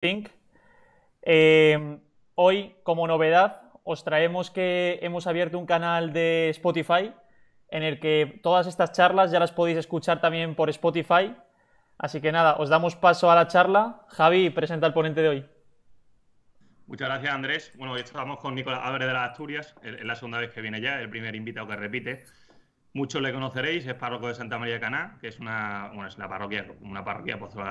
Pink. Eh, hoy, como novedad, os traemos que hemos abierto un canal de Spotify en el que todas estas charlas ya las podéis escuchar también por Spotify. Así que nada, os damos paso a la charla. Javi, presenta al ponente de hoy. Muchas gracias, Andrés. Bueno, hoy estamos con Nicolás Álvarez de las Asturias. Es la segunda vez que viene ya, el primer invitado que repite. Muchos le conoceréis, es párroco de Santa María de Caná, que es una, parroquia, una parroquia Pozo de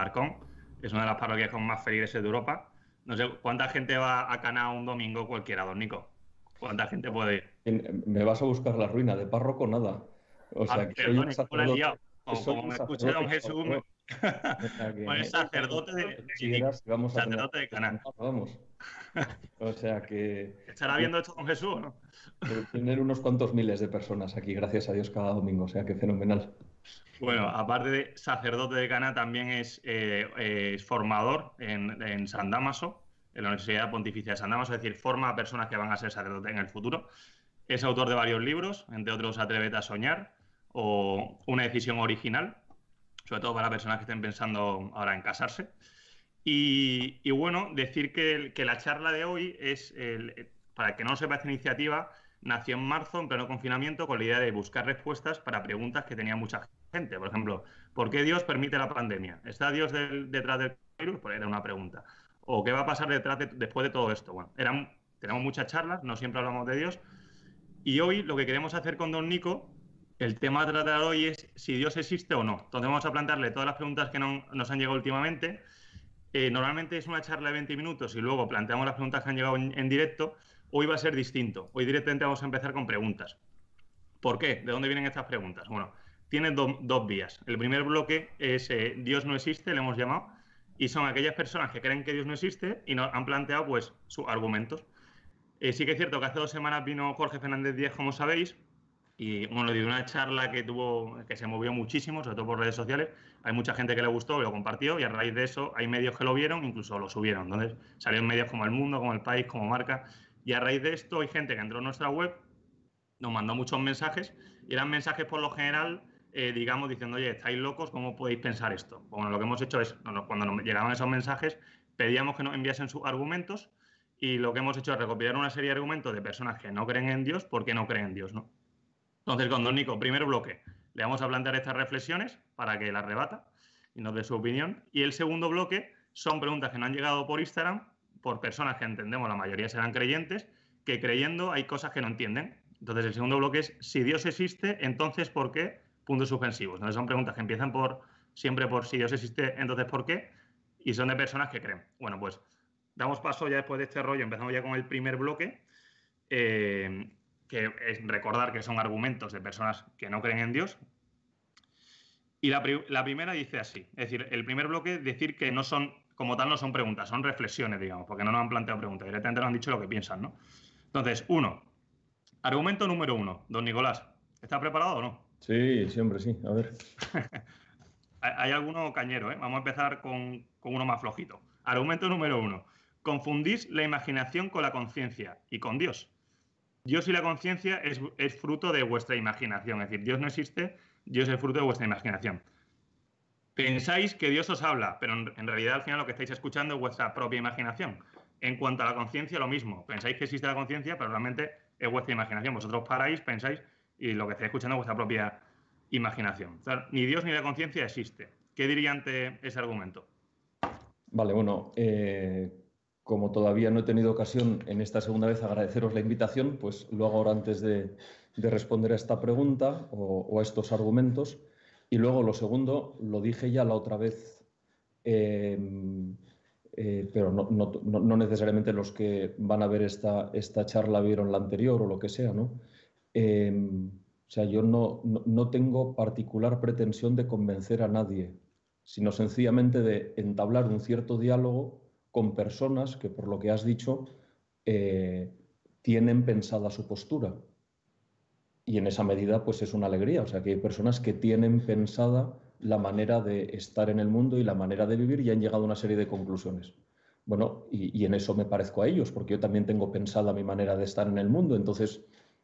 Es una de las parroquias con más feligreses de Europa. No sé, ¿cuánta gente va a Caná un domingo cualquiera, don Nico? ¿Cuánta gente puede ir? Me vas a buscar la ruina, de párroco nada. O sea, ah, que soy un sacerdote, como, me escucha don Jesús, pues sacerdote de, sacerdote de Caná. Vamos. O sea que. ¿Estará viendo esto con Jesús o no? Tener unos cuantos miles de personas aquí, gracias a Dios, cada domingo. O sea que fenomenal. Bueno, aparte de sacerdote de Cana, también es, eh, formador en, San Damaso, en la Universidad Pontificia de San Damaso, es decir, forma a personas que van a ser sacerdotes en el futuro. Es autor de varios libros, entre otros Atrévete a soñar o Una decisión original, sobre todo para personas que estén pensando ahora en casarse. Y, bueno, decir que, la charla de hoy es, para que no sepa esta iniciativa, nació en marzo, en pleno confinamiento, con la idea de buscar respuestas para preguntas que tenía mucha gente. Por ejemplo, ¿por qué Dios permite la pandemia? ¿Está Dios detrás del virus? Pues era una pregunta. ¿O qué va a pasar detrás después de todo esto? Bueno, eran, tenemos muchas charlas, no siempre hablamos de Dios. Y hoy lo que queremos hacer con Don Nico, el tema a tratar hoy es si Dios existe o no. Entonces vamos a plantearle todas las preguntas que nos han llegado últimamente eh, normalmente es una charla de 20 minutos y luego planteamos las preguntas que han llegado en, directo. Hoy va a ser distinto. Hoy directamente vamos a empezar con preguntas. ¿Por qué? ¿De dónde vienen estas preguntas? Bueno, tiene dos vías. El primer bloque es eh, Dios no existe, le hemos llamado, y son aquellas personas que creen que Dios no existe y nos han planteado pues sus argumentos. Eh, sí que es cierto que hace dos semanas vino Jorge Fernández Díaz, como sabéis, y bueno, dio una charla que tuvo, que se movió muchísimo, sobre todo por redes sociales. Hay mucha gente que le gustó, lo compartió, y a raíz de eso hay medios que lo vieron, incluso lo subieron. Entonces salieron medios como El Mundo, como El País, como Marca. Y a raíz de esto hay gente que entró en nuestra web, nos mandó muchos mensajes, y eran mensajes por lo general, eh, digamos, diciendo, oye, estáis locos, ¿cómo podéis pensar esto? Bueno, lo que hemos hecho es, cuando nos llegaban esos mensajes, pedíamos que nos enviasen sus argumentos, y lo que hemos hecho es recopilar una serie de argumentos de personas que no creen en Dios porque no creen en Dios, ¿no? Entonces, con Don Nico, primer bloque, le vamos a plantear estas reflexiones para que las rebata y nos dé su opinión. Y el segundo bloque son preguntas que no han llegado por Instagram por personas que entendemos, la mayoría serán creyentes, que creyendo hay cosas que no entienden. Entonces, el segundo bloque es, si Dios existe, entonces, ¿por qué? Puntos suspensivos. Entonces, son preguntas que empiezan por siempre por si Dios existe, entonces, ¿por qué? Y son de personas que creen. Bueno, pues damos paso ya después de este rollo, empezamos ya con el primer bloque. Eh, que es recordar que son argumentos de personas que no creen en Dios. Y la, primera dice así, es decir, el primer bloque decir que no son, como tal, no son preguntas, son reflexiones, digamos, porque no nos han planteado preguntas, directamente nos han dicho lo que piensan, ¿no? Entonces, uno, argumento número uno, don Nicolás, ¿está preparado o no? Sí, siempre sí, a ver. Hay alguno cañero, ¿eh? Vamos a empezar con, con uno más flojito. Argumento número uno, confundís la imaginación con la conciencia y con Dios. Dios y la conciencia es, fruto de vuestra imaginación. Es decir, Dios no existe, Dios es fruto de vuestra imaginación. Pensáis que Dios os habla, pero en, realidad al final lo que estáis escuchando es vuestra propia imaginación. En cuanto a la conciencia, lo mismo. Pensáis que existe la conciencia, pero realmente es vuestra imaginación. Vosotros paráis, pensáis y lo que estáis escuchando es vuestra propia imaginación. ni Dios ni la conciencia existe. ¿Qué diría ante ese argumento? Vale, bueno, eh, como todavía no he tenido ocasión en esta segunda vez agradeceros la invitación, pues lo hago ahora antes de, responder a esta pregunta o, a estos argumentos. Y luego lo segundo, lo dije ya la otra vez, em, eh, pero no, necesariamente los que van a ver esta, esta charla vieron la anterior o lo que sea, ¿no? Em, o sea, yo no, no tengo particular pretensión de convencer a nadie, sino sencillamente de entablar un cierto diálogo con personas que, por lo que has dicho, eh, tienen pensada su postura. Y en esa medida, pues es una alegría. O sea, que hay personas que tienen pensada la manera de estar en el mundo y la manera de vivir y han llegado a una serie de conclusiones. Bueno, y, en eso me parezco a ellos, porque yo también tengo pensada mi manera de estar en el mundo. Entonces,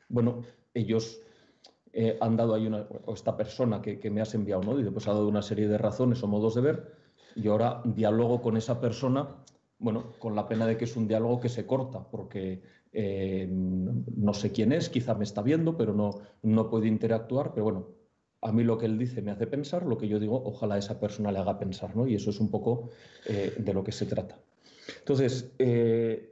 bueno, ellos eh, han dado ahí una, o esta persona que, me has enviado, ¿no? Y pues ha dado una serie de razones o modos de ver, y ahora dialogo con esa persona bueno, con la pena de que es un diálogo que se corta, porque eh, no sé quién es, quizá me está viendo, pero no, no puede interactuar, pero bueno, a mí lo que él dice me hace pensar, lo que yo digo, ojalá esa persona le haga pensar, ¿no? Y eso es un poco eh, de lo que se trata. Entonces,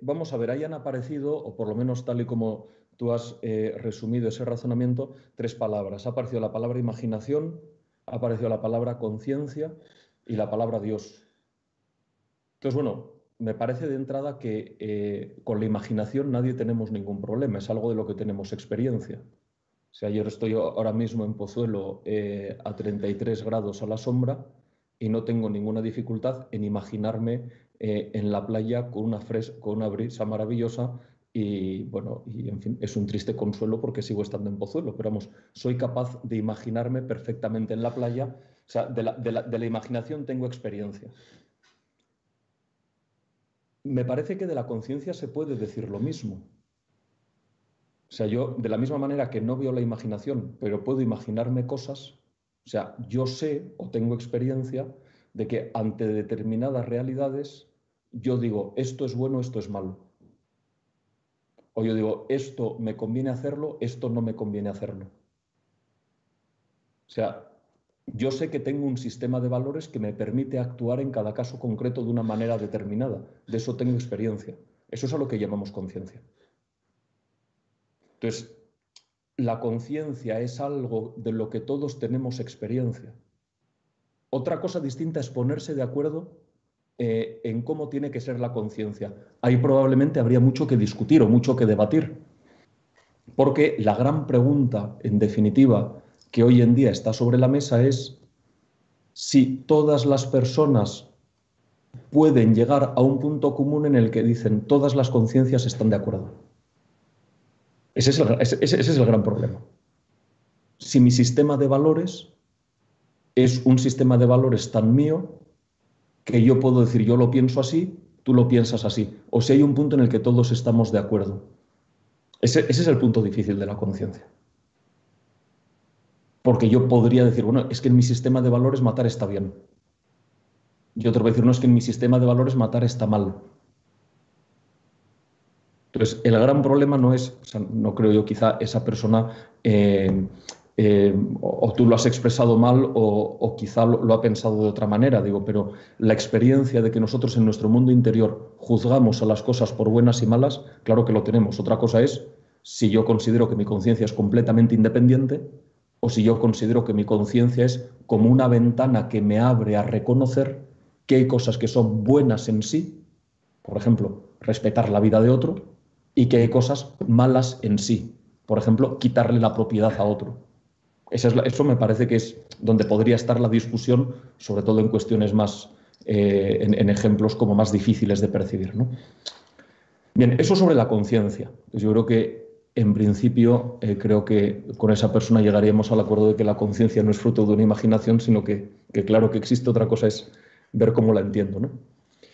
vamos a ver, hayan aparecido, o por lo menos tal y como tú has resumido ese razonamiento, tres palabras. Ha aparecido la palabra imaginación, ha aparecido la palabra conciencia y la palabra Dios. Entonces, bueno, me parece de entrada que eh, con la imaginación nadie tenemos ningún problema, es algo de lo que tenemos experiencia. O sea, yo estoy ahora mismo en Pozuelo eh, a 33 grados a la sombra y no tengo ninguna dificultad en imaginarme eh, en la playa con una, con una brisa maravillosa y bueno, y en fin, es un triste consuelo porque sigo estando en Pozuelo, pero vamos, soy capaz de imaginarme perfectamente en la playa, o sea, de la imaginación tengo experiencia me parece que de la conciencia se puede decir lo mismo. O sea, yo, de la misma manera que no veo la imaginación, pero puedo imaginarme cosas, o sea, yo sé o tengo experiencia de que ante determinadas realidades yo digo, esto es bueno, esto es malo. O yo digo, esto me conviene hacerlo, esto no me conviene hacerlo. O sea, yo sé que tengo un sistema de valores que me permite actuar en cada caso concreto de una manera determinada. De eso tengo experiencia. Eso es a lo que llamamos conciencia. Entonces, la conciencia es algo de lo que todos tenemos experiencia. Otra cosa distinta es ponerse de acuerdo eh, en cómo tiene que ser la conciencia. Ahí probablemente habría mucho que discutir o mucho que debatir. Porque la gran pregunta, en definitiva, que hoy en día está sobre la mesa es si todas las personas pueden llegar a un punto común en el que dicen todas las conciencias están de acuerdo. Ese es, el, ese es el gran problema. Si mi sistema de valores es un sistema de valores tan mío que yo puedo decir yo lo pienso así, tú lo piensas así, o si hay un punto en el que todos estamos de acuerdo. Ese, ese es el punto difícil de la conciencia. Porque yo podría decir, bueno, es que en mi sistema de valores matar está bien. Te voy a decir, no, es que en mi sistema de valores matar está mal. Entonces, el gran problema no es, no creo yo, quizá esa persona, eh, eh, o, tú lo has expresado mal o, quizá lo, lo, ha pensado de otra manera, digo, pero la experiencia de que nosotros en nuestro mundo interior juzgamos a las cosas por buenas y malas, claro que lo tenemos. Otra cosa es si yo considero que mi conciencia es completamente independiente o si yo considero que mi conciencia es como una ventana que me abre a reconocer que hay cosas que son buenas en sí, por ejemplo, respetar la vida de otro, y que hay cosas malas en sí, por ejemplo, quitarle la propiedad a otro. Eso, me parece que es donde podría estar la discusión, sobre todo en cuestiones más, eh, en, ejemplos como más difíciles de percibir. Bien, eso sobre la conciencia. Yo creo que en principio eh, creo que con esa persona llegaríamos al acuerdo de que la conciencia no es fruto de una imaginación, sino que, claro que existe, otra cosa es ver cómo la entiendo. ¿no?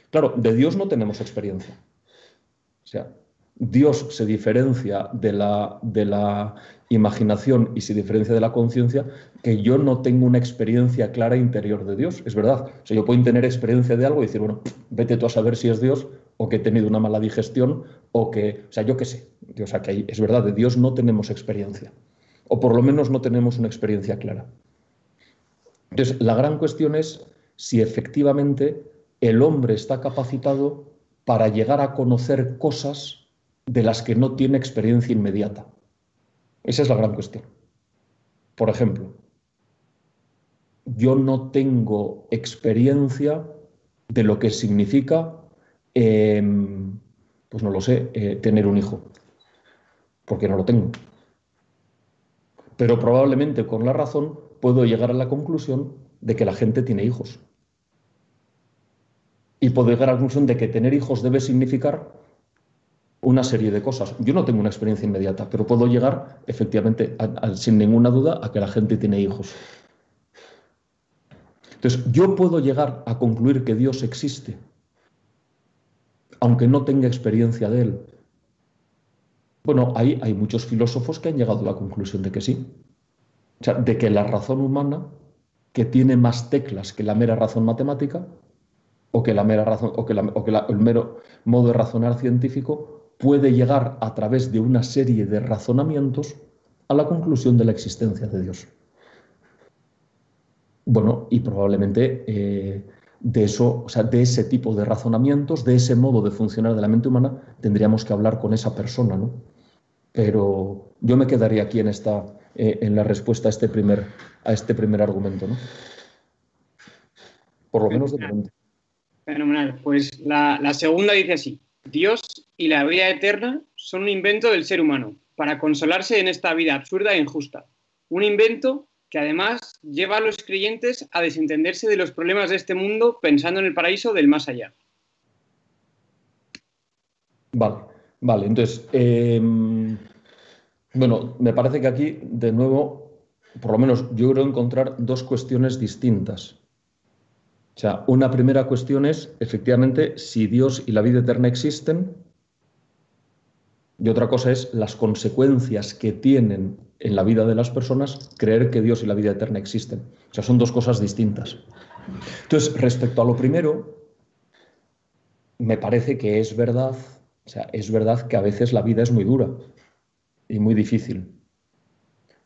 Claro, de Dios no tenemos experiencia. O sea, Dios se diferencia de la, de la imaginación y se diferencia de la conciencia, que yo no tengo una experiencia clara interior de Dios. Es verdad. O sea, yo puedo tener experiencia de algo y decir, bueno, vete tú a saber si es Dios o que he tenido una mala digestión o que, o sea, yo qué sé. O sea, que es verdad, de Dios no tenemos experiencia. O por lo menos no tenemos una experiencia clara. Entonces, la gran cuestión es si efectivamente el hombre está capacitado para llegar a conocer cosas de las que no tiene experiencia inmediata. Esa es la gran cuestión. Por ejemplo, yo no tengo experiencia de lo que significa, em, pues no lo sé, eh, tener un hijo, porque no lo tengo. Pero probablemente con la razón puedo llegar a la conclusión de que la gente tiene hijos. Y puedo llegar a la conclusión de que tener hijos debe significar una serie de cosas. Yo no tengo una experiencia inmediata, pero puedo llegar efectivamente, sin ninguna duda, a que la gente tiene hijos. Entonces, yo puedo llegar a concluir que Dios existe, aunque no tenga experiencia de él. Bueno, hay, hay muchos filósofos que han llegado a la conclusión de que sí. O sea, de que la razón humana, que tiene más teclas que la mera razón matemática, o que, la mera razón, o que, el mero modo de razonar científico puede llegar a través de una serie de razonamientos a la conclusión de la existencia de Dios. Bueno, y probablemente eh, de eso, o sea, de ese tipo de razonamientos, de ese modo de funcionar de la mente humana, tendríamos que hablar con esa persona, ¿no? Pero yo me quedaría aquí en esta, eh, en la respuesta a este primer, a este primer argumento, ¿no? Por lo menos de momento. Fenomenal. Pues la, la segunda dice así: Dios y la vida eterna son un invento del ser humano para consolarse en esta vida absurda e injusta. Un invento que además lleva a los creyentes a desentenderse de los problemas de este mundo pensando en el paraíso del más allá. Vale, vale, entonces, em, bueno, me parece que aquí, de nuevo, por lo menos yo creo encontrar dos cuestiones distintas. O sea, una primera cuestión es, efectivamente, si Dios y la vida eterna existen, y otra cosa es las consecuencias que tienen en la vida de las personas creer que Dios y la vida eterna existen. O sea, son dos cosas distintas. Entonces, respecto a lo primero, me parece que es verdad, o sea, es verdad que a veces la vida es muy dura y muy difícil.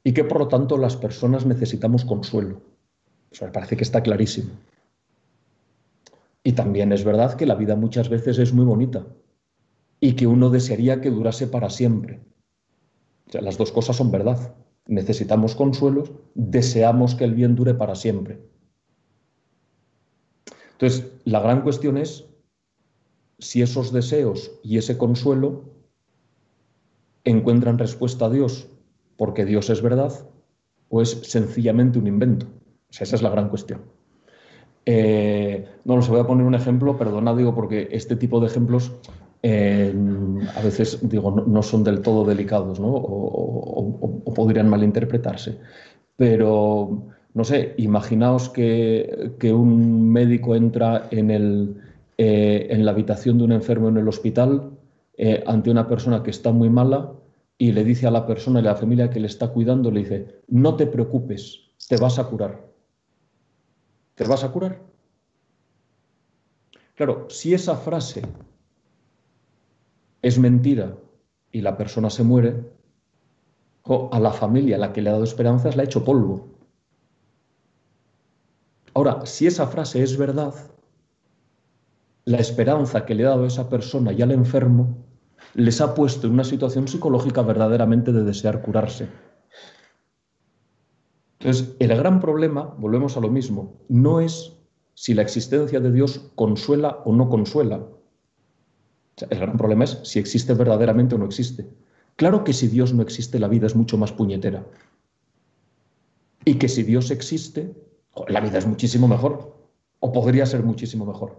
Y que por lo tanto las personas necesitamos consuelo. Me parece que está clarísimo. Y también es verdad que la vida muchas veces es muy bonita y que uno desearía que durase para siempre. O sea, las dos cosas son verdad. Necesitamos consuelos, deseamos que el bien dure para siempre. Entonces, la gran cuestión es si esos deseos y ese consuelo encuentran respuesta a Dios porque Dios es verdad o es sencillamente un invento. O sea, esa es la gran cuestión. Eh, no, los voy a poner un ejemplo, perdona, digo, porque este tipo de ejemplos a veces digo, no, son del todo delicados ¿no? o, podrían malinterpretarse. Pero, no sé, imaginaos que, un médico entra en, el, eh, en, la habitación de un enfermo en el hospital eh, ante una persona que está muy mala y le dice a la persona y a la familia que le está cuidando, le dice, no te preocupes, te vas a curar. ¿Te vas a curar? Claro, si esa frase es mentira y la persona se muere, a la familia a la que le ha dado esperanzas le ha hecho polvo. Ahora, si esa frase es verdad, la esperanza que le ha dado a esa persona y al enfermo les ha puesto en una situación psicológica verdaderamente de desear curarse. Entonces, el gran problema, volvemos a lo mismo, no es si la existencia de Dios consuela o no consuela, el gran problema es si existe verdaderamente o no existe. Claro que si Dios no existe, la vida es mucho más puñetera. Y que si Dios existe, la vida es muchísimo mejor. O podría ser muchísimo mejor.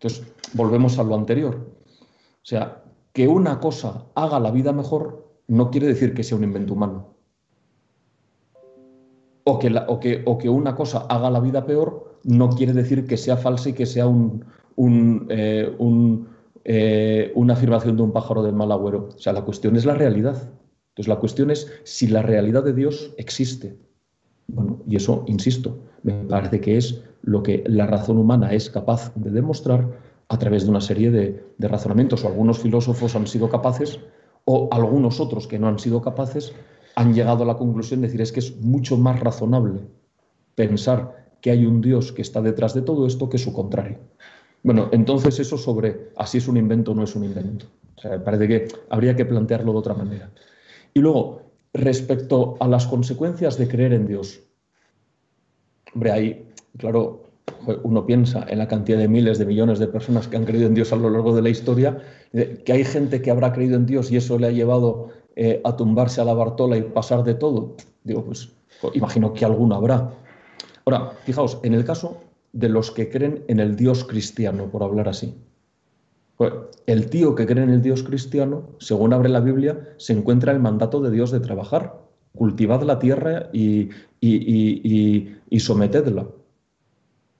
Entonces, volvemos a lo anterior. O sea, que una cosa haga la vida mejor no quiere decir que sea un invento humano. O que, una cosa haga la vida peor no quiere decir que sea falsa y que sea eh, eh, una afirmación de un pájaro del mal agüero. O sea, la cuestión es la realidad. Entonces, la cuestión es si la realidad de Dios existe. Bueno, y eso, insisto, me parece que es lo que la razón humana es capaz de demostrar a través de una serie de razonamientos. O algunos filósofos han sido capaces, o algunos otros que no han sido capaces, han llegado a la conclusión de decir es que es mucho más razonable pensar que hay un Dios que está detrás de todo esto que su contrario. Bueno, entonces eso sobre así es un invento o no es un invento. O sea, parece que habría que plantearlo de otra manera. Y luego, respecto a las consecuencias de creer en Dios. Hombre, ahí, claro, uno piensa en la cantidad de miles de millones de personas que han creído en Dios a lo largo de la historia, que hay gente que habrá creído en Dios y eso le ha llevado eh, a tumbarse a la Bartola y pasar de todo. Digo, pues imagino que alguno habrá. Ahora, fijaos, en el caso de los que creen en el Dios cristiano, por hablar así. El tío que cree en el Dios cristiano, según abre la Biblia, se encuentra el mandato de Dios de trabajar. Cultivad la tierra y, y, sometedla.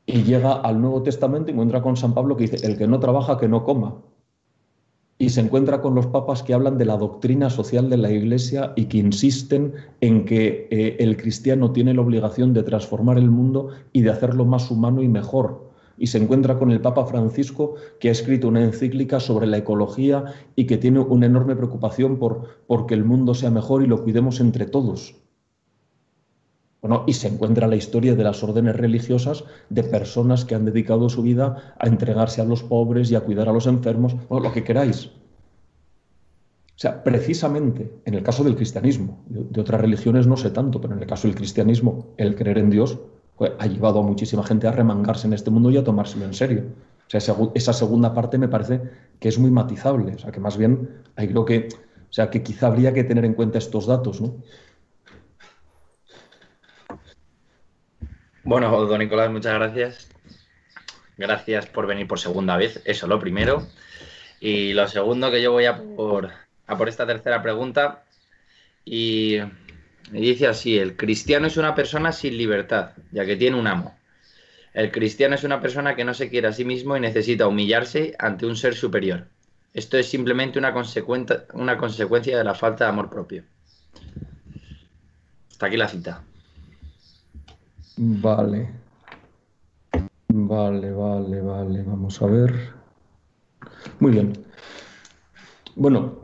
Y llega al Nuevo Testamento y encuentra con San Pablo que dice, el que no trabaja, que no coma y se encuentra con los papas que hablan de la doctrina social de la Iglesia y que insisten en que eh, el cristiano tiene la obligación de transformar el mundo y de hacerlo más humano y mejor. y se encuentra con el Papa Francisco, que ha escrito una encíclica sobre la ecología y que tiene una enorme preocupación por, por que el mundo sea mejor y lo cuidemos entre todos. Bueno, y se encuentra la historia de las órdenes religiosas de personas que han dedicado su vida a entregarse a los pobres y a cuidar a los enfermos, o lo que queráis. O sea, precisamente en el caso del cristianismo, de otras religiones no sé tanto, pero en el caso del cristianismo, el creer en Dios pues, ha llevado a muchísima gente a remangarse en este mundo y a tomárselo en serio. O sea, esa, segunda parte me parece que es muy matizable. O sea, que más bien hay creo que, o sea, que quizá habría que tener en cuenta estos datos, ¿no? Bueno, don Nicolás, muchas gracias. Gracias por venir por segunda vez, eso lo primero. Y lo segundo que yo voy a por, a por esta tercera pregunta. Y dice así, el cristiano es una persona sin libertad, ya que tiene un amo. El cristiano es una persona que no se quiere a sí mismo y necesita humillarse ante un ser superior. Esto es simplemente una, una consecuencia de la falta de amor propio. Hasta aquí la cita. Vale. Vale, vale, vale. Vamos a ver. Muy bien. Bueno,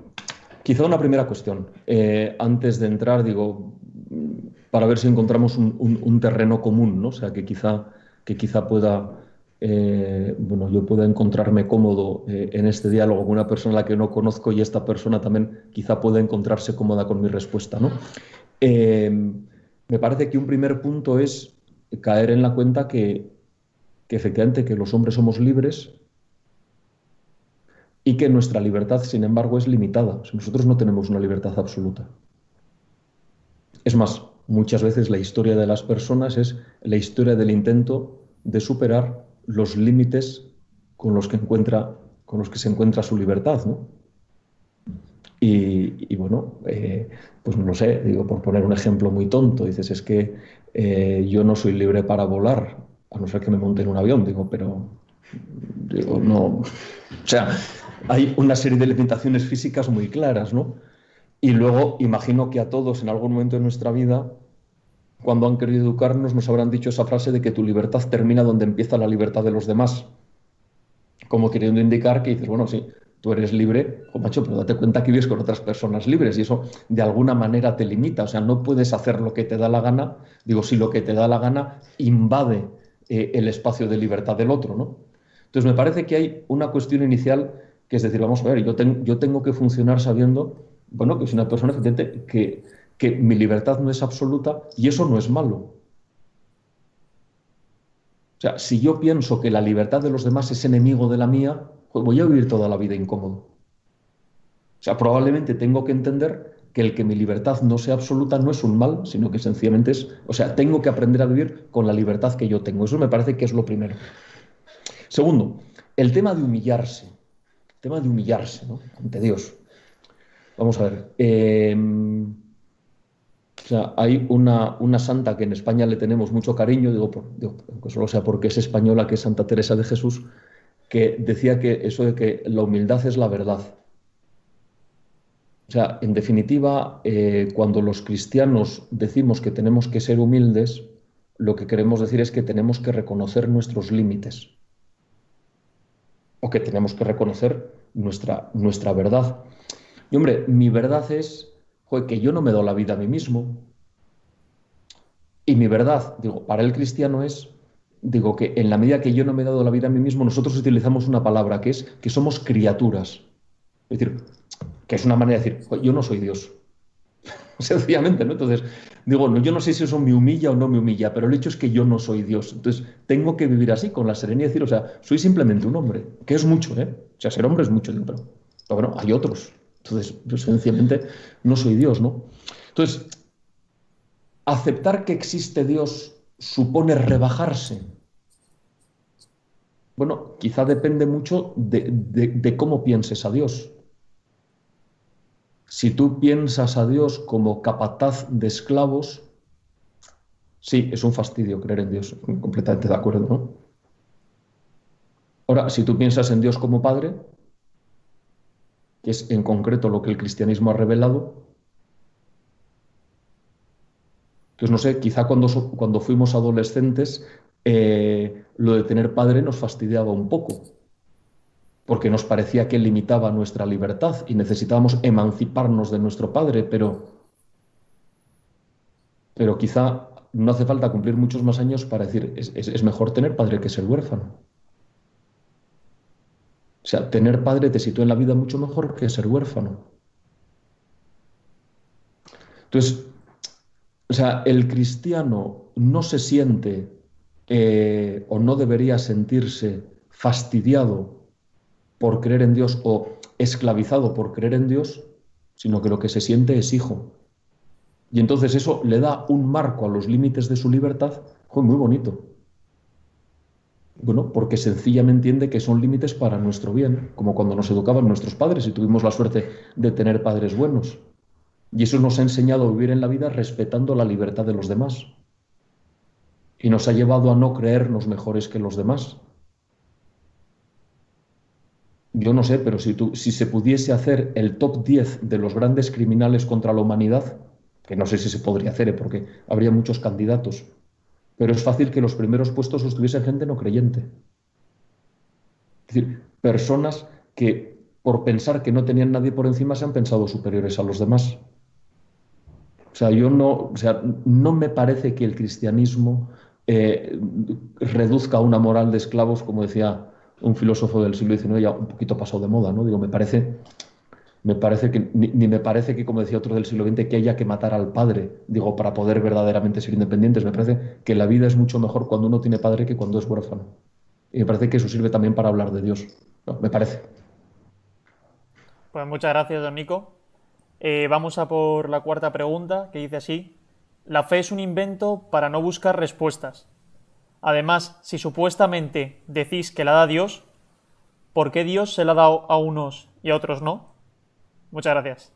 quizá una primera cuestión. Eh, antes de entrar, digo, para ver si encontramos un, terreno común, ¿no? O sea, que quizá, que quizá pueda, eh, bueno, yo pueda encontrarme cómodo eh, en este diálogo con una persona a la que no conozco y esta persona también quizá pueda encontrarse cómoda con mi respuesta, ¿no? me parece que un primer punto es caer en la cuenta que, efectivamente que los hombres somos libres y que nuestra libertad, sin embargo, es limitada. nosotros no tenemos una libertad absoluta. Es más, muchas veces la historia de las personas es la historia del intento de superar los límites con los que, encuentra, con los que se encuentra su libertad. Y, bueno, eh, pues no sé, digo, por poner un ejemplo muy tonto, dices, es que eh, yo no soy libre para volar, a no ser que me monte en un avión, digo, pero digo, no. O sea, hay una serie de limitaciones físicas muy claras, ¿no? Y luego imagino que a todos en algún momento de nuestra vida, cuando han querido educarnos, nos habrán dicho esa frase de que tu libertad termina donde empieza la libertad de los demás. Como queriendo indicar que dices, bueno, sí, tú eres libre, o macho, pero date cuenta que vives con otras personas libres y eso de alguna manera te limita. O sea, no puedes hacer lo que te da la gana. Digo, si lo que te da la gana invade eh, el espacio de libertad del otro, ¿no? Entonces me parece que hay una cuestión inicial que es decir, vamos a ver, yo, yo tengo que funcionar sabiendo, bueno, que soy una persona que, que mi libertad no es absoluta y eso no es malo. O sea, si yo pienso que la libertad de los demás es enemigo de la mía, pues voy a vivir toda la vida incómodo. O sea, probablemente tengo que entender que el que mi libertad no sea absoluta no es un mal, sino que sencillamente es, o sea, tengo que aprender a vivir con la libertad que yo tengo. Eso me parece que es lo primero. Segundo, el tema de humillarse tema de humillarse ante Dios. Vamos a ver. Em, hay una, una, santa que en España le tenemos mucho cariño, digo, por, solo sea porque es española, que es Santa Teresa de Jesús, que decía que eso de que la humildad es la verdad. O sea, en definitiva, eh, cuando los cristianos decimos que tenemos que ser humildes, lo que queremos decir es que tenemos que reconocer nuestros límites o que tenemos que reconocer nuestra, nuestra verdad. Y hombre, mi verdad es que yo no me doy la vida a mí mismo. Y mi verdad, digo, para el cristiano es, digo, que en la medida que yo no me he dado la vida a mí mismo, nosotros utilizamos una palabra que es que somos criaturas. Es decir, que es una manera de decir, yo no soy Dios. Sencillamente, ¿no? Entonces, digo, yo no sé si eso me humilla o no me humilla, pero el hecho es que yo no soy Dios. Entonces, tengo que vivir así, con la serenidad y decir, o sea, soy simplemente un hombre, que es mucho, ¿eh? O sea, ser hombre es mucho, pero, pero bueno, hay otros. Entonces, pues, sencillamente, no soy Dios, ¿no? Entonces, aceptar que existe Dios supone rebajarse. Bueno, quizá depende mucho de cómo pienses a Dios. Si tú piensas a Dios como capataz de esclavos, sí, es un fastidio creer en Dios, completamente de acuerdo, ¿no? Ahora, si tú piensas en Dios como Padre, que es en concreto lo que el cristianismo ha revelado, pues no sé, quizá cuando, cuando fuimos adolescentes eh, lo de tener padre nos fastidiaba un poco, porque nos parecía que limitaba nuestra libertad y necesitábamos emanciparnos de nuestro padre, pero, pero quizá no hace falta cumplir muchos más años para decir, es, mejor tener padre que ser huérfano. O sea, tener padre te sitúa en la vida mucho mejor que ser huérfano. Entonces, o sea, el cristiano no se siente eh, o no debería sentirse fastidiado por creer en Dios o esclavizado por creer en Dios, sino que lo que se siente es hijo. Y entonces eso le da un marco a los límites de su libertad muy bonito. Bueno, porque sencillamente entiende que son límites para nuestro bien, como cuando nos educaban nuestros padres y tuvimos la suerte de tener padres buenos. Y eso nos ha enseñado a vivir en la vida respetando la libertad de los demás. Y nos ha llevado a no creernos mejores que los demás. Yo no sé, pero si, se pudiese hacer el top 10 de los grandes criminales contra la humanidad, que no sé si se podría hacer, ¿eh? porque habría muchos candidatos, pero es fácil que los primeros puestos estuviesen gente no creyente. Es decir, personas que por pensar que no tenían nadie por encima se han pensado superiores a los demás. O sea, yo no, o sea, no me parece que el cristianismo eh, reduzca una moral de esclavos, como decía un filósofo del siglo XIX, ya un poquito pasado de moda, ¿no? Digo, me parece me parece que, ni, me parece que, como decía otro del siglo XX, que haya que matar al padre, digo, para poder verdaderamente ser independientes. Me parece que la vida es mucho mejor cuando uno tiene padre que cuando es huérfano. Y me parece que eso sirve también para hablar de Dios. me parece. Pues muchas gracias, don Nico. Eh, vamos a por la cuarta pregunta, que dice así. La fe es un invento para no buscar respuestas. Además, si supuestamente decís que la da Dios, ¿por qué Dios se la dado a unos y a otros no? Muchas gracias.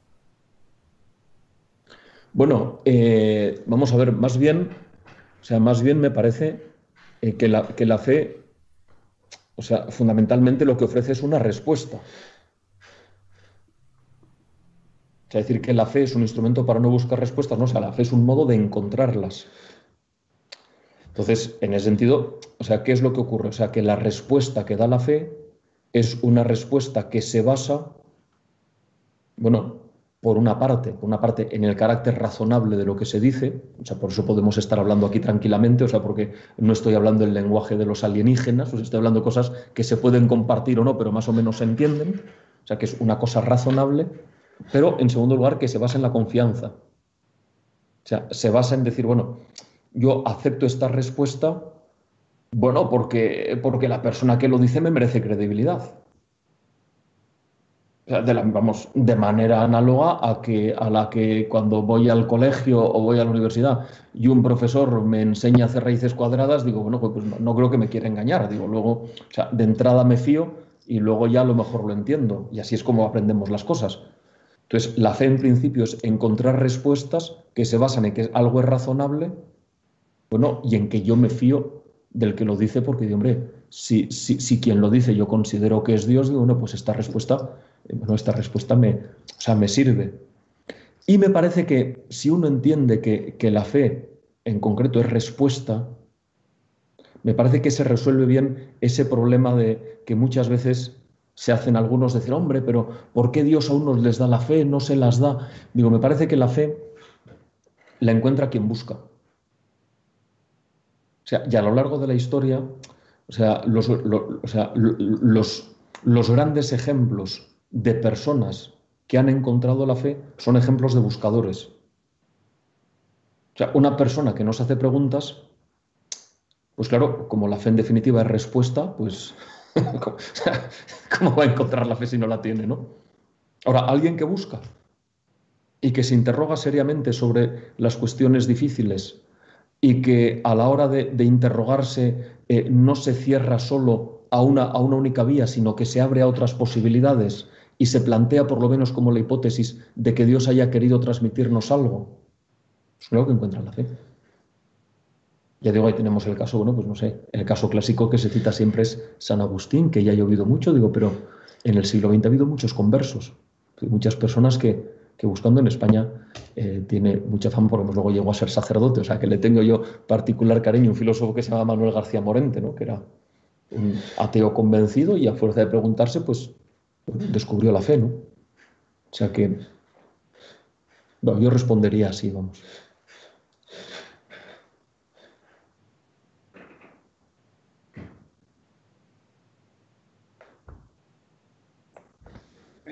Bueno, eh, vamos a ver, más bien, o sea, más bien me parece eh, que, la, que la fe, o sea, fundamentalmente lo que ofrece es una respuesta. O sea, decir que la fe es un instrumento para no buscar respuestas, no, o sea, la fe es un modo de encontrarlas. Entonces, en ese sentido, o sea, ¿qué es lo que ocurre? O sea, que la respuesta que da la fe es una respuesta que se basa bueno, por una parte, por una parte en el carácter razonable de lo que se dice, o sea, por eso podemos estar hablando aquí tranquilamente, o sea, porque no estoy hablando el lenguaje de los alienígenas, o sea, estoy hablando cosas que se pueden compartir o no, pero más o menos se entienden, o sea, que es una cosa razonable, pero en segundo lugar que se basa en la confianza. O sea, se basa en decir, bueno, yo acepto esta respuesta, bueno, porque, porque la persona que lo dice me merece credibilidad de vamos, de manera análoga a, que, a la que cuando voy al colegio o voy a la universidad y un profesor me enseña a hacer raíces cuadradas, digo, bueno, pues, pues no, creo que me quiera engañar. Digo, luego, o sea, de entrada me fío y luego ya a lo mejor lo entiendo. Y así es como aprendemos las cosas. Entonces, la fe en principio es encontrar respuestas que se basan en que algo es razonable, bueno, y en que yo me fío del que lo dice, porque, hombre, si, si, si quien lo dice yo considero que es Dios, digo, bueno, pues esta respuesta eh, bueno, esta respuesta me, sea, me sirve. Y me parece que si uno entiende que, la fe en concreto es respuesta, me parece que se resuelve bien ese problema de que muchas veces se hacen algunos decir, hombre, pero ¿por qué Dios a unos les da la fe, no se las da? Digo, me parece que la fe la encuentra quien busca. O sea, y a lo largo de la historia, o sea, los, o sea, los, los grandes ejemplos de personas que han encontrado la fe son ejemplos de buscadores. O sea, una persona que no se hace preguntas, pues claro, como la fe en definitiva es respuesta, pues ¿cómo va a encontrar la fe si no la tiene, no? Ahora, alguien que busca y que se interroga seriamente sobre las cuestiones difíciles y que a la hora de, interrogarse eh, no se cierra solo a una, a una única vía, sino que se abre a otras posibilidades y se plantea por lo menos como la hipótesis de que Dios haya querido transmitirnos algo, pues creo que encuentra la fe. Ya digo, ahí tenemos el caso, bueno, pues no sé, el caso clásico que se cita siempre es San Agustín, que ya he oído mucho, digo, pero en el siglo XX ha habido muchos conversos, muchas personas que, buscando en España eh, tiene mucha fama porque luego llegó a ser sacerdote, o sea que le tengo yo particular cariño, un filósofo que se llama Manuel García Morente, ¿no? que era un ateo convencido y a fuerza de preguntarse, pues descubrió la fe, ¿no? O sea que, bueno, yo respondería así, vamos.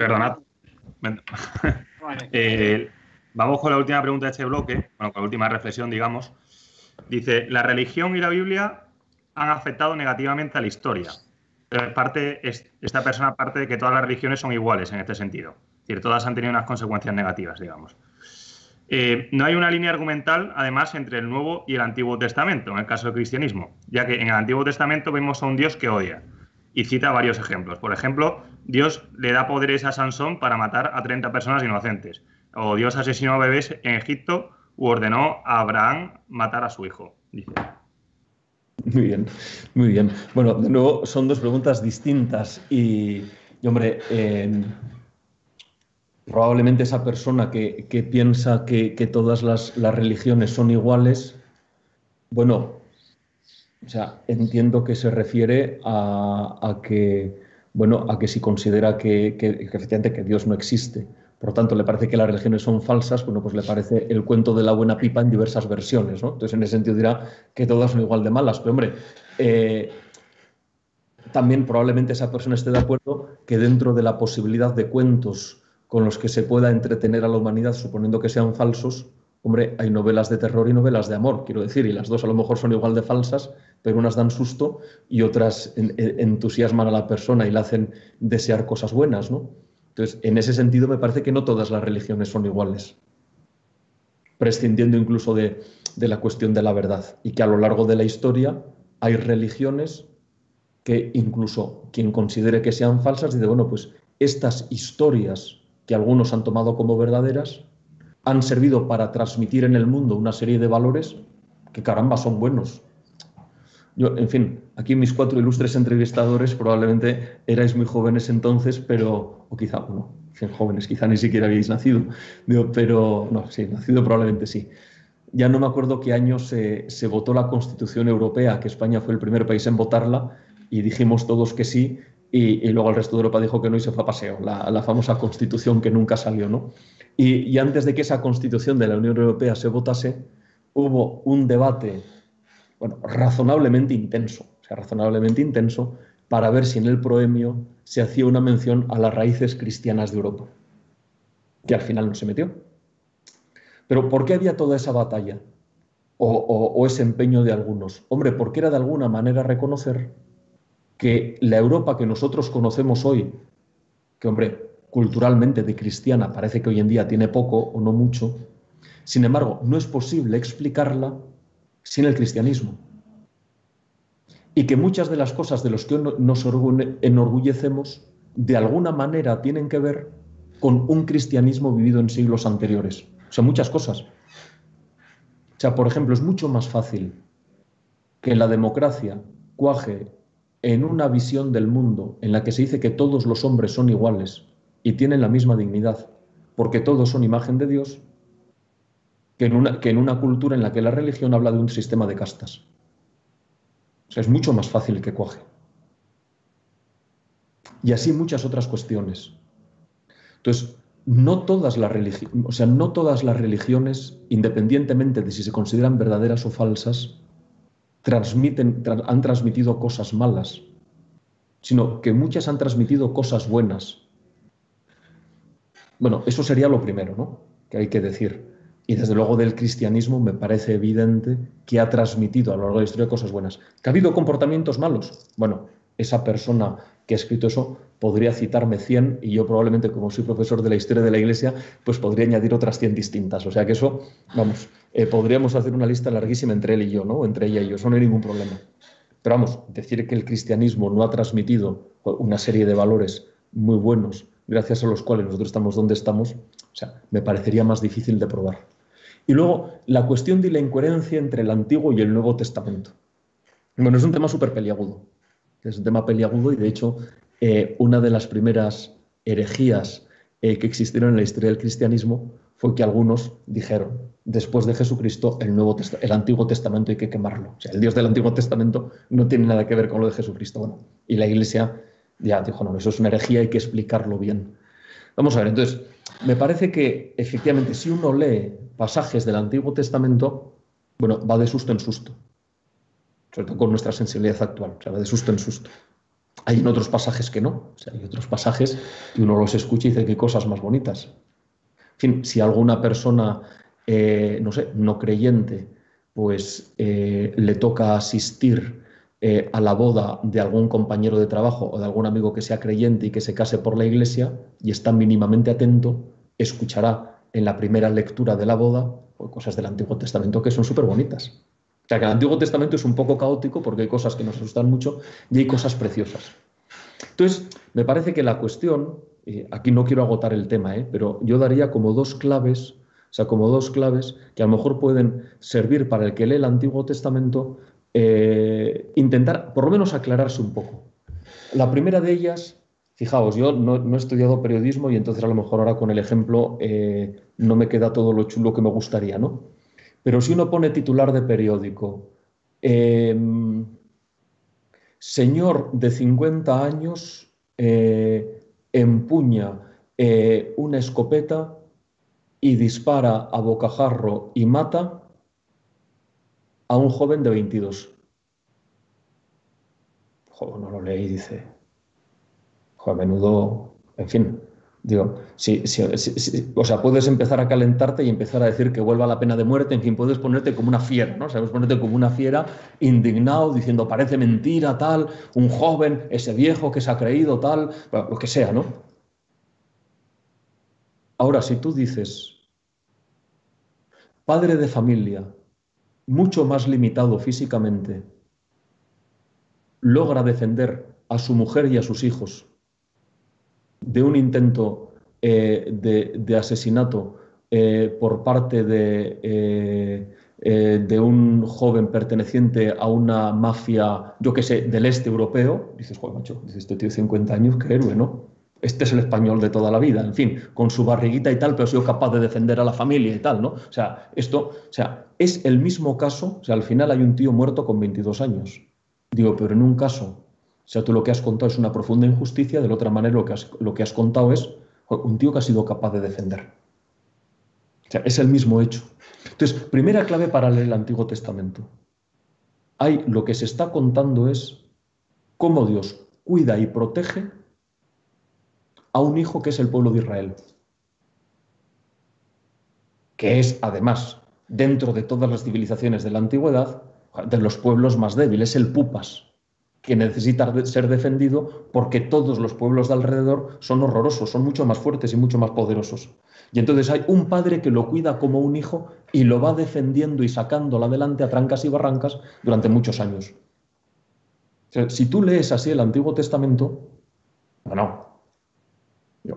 Perdonad. Eh, vamos con la última pregunta de este bloque, bueno, con la última reflexión, digamos. Dice, la religión y la Biblia han afectado negativamente a la historia. Parte, esta persona parte de que todas las religiones son iguales en este sentido. Es decir, todas han tenido unas consecuencias negativas, digamos. Eh, no hay una línea argumental, además, entre el Nuevo y el Antiguo Testamento, en el caso del cristianismo, ya que en el Antiguo Testamento vemos a un Dios que odia. Y cita varios ejemplos. Por ejemplo, Dios le da poderes a Sansón para matar a 30 personas inocentes. O Dios asesinó a bebés en Egipto u ordenó a Abraham matar a su hijo. Dice. Muy bien, muy bien. Bueno, de nuevo son dos preguntas distintas y, hombre, probablemente esa persona que, piensa que, todas las, religiones son iguales, bueno, o sea, entiendo que se refiere a, que, bueno, a que si considera que, efectivamente que Dios no existe, por tanto le parece que las religiones son falsas, bueno, pues le parece el cuento de la buena pipa en diversas versiones, ¿no? Entonces en ese sentido dirá que todas son igual de malas, pero hombre, eh, también probablemente esa persona esté de acuerdo que dentro de la posibilidad de cuentos con los que se pueda entretener a la humanidad, suponiendo que sean falsos, hombre, hay novelas de terror y novelas de amor, quiero decir, y las dos a lo mejor son igual de falsas, pero unas dan susto y otras entusiasman a la persona y le hacen desear cosas buenas, ¿no? Entonces, en ese sentido me parece que no todas las religiones son iguales, prescindiendo incluso de, la cuestión de la verdad, y que a lo largo de la historia hay religiones que incluso quien considere que sean falsas dice, bueno, pues estas historias que algunos han tomado como verdaderas han servido para transmitir en el mundo una serie de valores que caramba son buenos. Yo, en fin, aquí mis cuatro ilustres entrevistadores probablemente erais muy jóvenes entonces, pero, o quizá, bueno, jóvenes, quizá ni siquiera habíais nacido, pero no, sí, nacido probablemente sí. Ya no me acuerdo qué año se, votó la Constitución Europea, que España fue el primer país en votarla, y dijimos todos que sí, y, luego el resto de Europa dijo que no y se fue a paseo, la, famosa Constitución que nunca salió, ¿no? y antes de que esa Constitución de la Unión Europea se votase, hubo un debate bueno, razonablemente intenso, o sea, razonablemente intenso, para ver si en el proemio se hacía una mención a las raíces cristianas de Europa, que al final no se metió. Pero ¿por qué había toda esa batalla? O, ese empeño de algunos. Hombre, porque era de alguna manera reconocer que la Europa que nosotros conocemos hoy, que hombre, culturalmente de cristiana parece que hoy en día tiene poco o no mucho, sin embargo, no es posible explicarla sin el cristianismo. Y que muchas de las cosas de las que nos enorgullecemos de alguna manera tienen que ver con un cristianismo vivido en siglos anteriores. O sea, muchas cosas. O sea, por ejemplo, es mucho más fácil que la democracia cuaje en una visión del mundo en la que se dice que todos los hombres son iguales y tienen la misma dignidad, porque todos son imagen de Dios, que en, una, que en una cultura en la que la religión habla de un sistema de castas. O sea, es mucho más fácil que cuaje. Y así muchas otras cuestiones. Entonces, no todas las religiones, o sea, no todas las religiones, independientemente de si se consideran verdaderas o falsas, transmiten, han transmitido cosas malas, sino que muchas han transmitido cosas buenas. Bueno, eso sería lo primero, ¿no? Que hay que decir. Y desde luego del cristianismo me parece evidente que ha transmitido a lo largo de la historia cosas buenas. ¿Que ha habido comportamientos malos? Bueno, esa persona que ha escrito eso podría citarme 100 y yo probablemente como soy profesor de la historia de la Iglesia, pues podría añadir otras 100 distintas. O sea que eso, vamos, eh, podríamos hacer una lista larguísima entre él y yo, ¿no? Entre ella y yo, eso no hay ningún problema. Pero vamos, decir que el cristianismo no ha transmitido una serie de valores muy buenos, gracias a los cuales nosotros estamos donde estamos, o sea, me parecería más difícil de probar. Y luego la cuestión de la incoherencia entre el Antiguo y el Nuevo Testamento. Bueno, es un tema súper peliagudo. Es un tema peliagudo y de hecho eh, una de las primeras herejías eh, que existieron en la historia del cristianismo fue que algunos dijeron, después de Jesucristo, el, Nuevo el Antiguo Testamento hay que quemarlo. O sea, el Dios del Antiguo Testamento no tiene nada que ver con lo de Jesucristo. Bueno, y la Iglesia ya dijo, no, eso es una herejía, hay que explicarlo bien. Vamos a ver, entonces, me parece que efectivamente si uno lee pasajes del Antiguo Testamento, bueno, va de susto en susto, sobre todo con nuestra sensibilidad actual, o sea, va de susto en susto. Hay en otros pasajes que no, o sea, hay otros pasajes que uno los escucha y dice qué cosas más bonitas. En fin, si alguna persona, eh, no sé, no creyente, pues eh, le toca asistir eh, a la boda de algún compañero de trabajo o de algún amigo que sea creyente y que se case por la iglesia y está mínimamente atento, escuchará en la primera lectura de la boda pues, cosas del Antiguo Testamento que son súper bonitas. O sea que el Antiguo Testamento es un poco caótico porque hay cosas que nos asustan mucho y hay cosas preciosas. Entonces, me parece que la cuestión, aquí no quiero agotar el tema, ¿eh? pero yo daría como dos claves, o sea, como dos claves que a lo mejor pueden servir para el que lee el Antiguo Testamento eh, intentar por lo menos aclararse un poco. La primera de ellas, fijaos, yo no, he estudiado periodismo y entonces a lo mejor ahora con el ejemplo eh, no me queda todo lo chulo que me gustaría, ¿no? Pero si uno pone titular de periódico, em, señor de 50 años eh, empuña una escopeta y dispara a bocajarro y mata, a un joven de 22. Joder, no lo leí, dice. Joder, menudo. En fin, digo, si, o sea, puedes empezar a calentarte y empezar a decir que vuelva la pena de muerte, en fin, puedes ponerte como una fiera, ¿no? Sabes ponerte como una fiera indignado, diciendo, parece mentira, tal, un joven, ese viejo que se ha creído, tal, lo que sea, ¿no? Ahora, si tú dices, padre de familia, mucho más limitado físicamente, logra defender a su mujer y a sus hijos de un intento eh, de, asesinato eh, por parte de, eh, de, un joven perteneciente a una mafia, yo qué sé, del este europeo, dices, joder, macho, dices, este tío 50 años, qué héroe, ¿no? Este es el español de toda la vida, en fin, con su barriguita y tal, pero ha sido capaz de defender a la familia y tal, ¿no? O sea, esto, o sea, es el mismo caso, o sea, al final hay un tío muerto con 22 años. Digo, pero en un caso, o sea, tú lo que has contado es una profunda injusticia, de la otra manera lo que has, lo que has contado es un tío que ha sido capaz de defender. O sea, es el mismo hecho. Entonces, primera clave para leer el Antiguo Testamento. Hay, lo que se está contando es cómo Dios cuida y protege a un hijo que es el pueblo de Israel, que es además, dentro de todas las civilizaciones de la antigüedad, de los pueblos más débiles, el pupas, que necesita ser defendido porque todos los pueblos de alrededor son horrorosos, son mucho más fuertes y mucho más poderosos. Y entonces hay un padre que lo cuida como un hijo y lo va defendiendo y sacándolo adelante a trancas y barrancas durante muchos años. si tú lees así el Antiguo Testamento, bueno,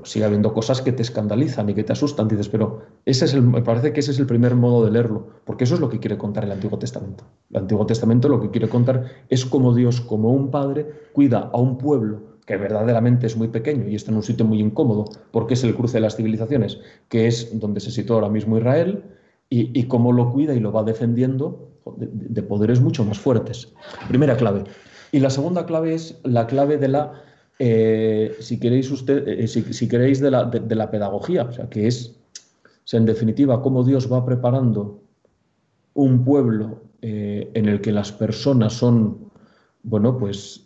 sigue habiendo cosas que te escandalizan y que te asustan, dices, pero ese es el, me parece que ese es el primer modo de leerlo, porque eso es lo que quiere contar el Antiguo Testamento. El Antiguo Testamento lo que quiere contar es cómo Dios, como un padre, cuida a un pueblo que verdaderamente es muy pequeño y está en un sitio muy incómodo, porque es el cruce de las civilizaciones, que es donde se sitúa ahora mismo Israel, y, cómo lo cuida y lo va defendiendo de poderes mucho más fuertes. Primera clave. Y la segunda clave es la clave de la eh, si queréis, usted, eh, si, queréis de la, pedagogía, o sea, que es, en definitiva, cómo Dios va preparando un pueblo eh, en el que las personas son, bueno, pues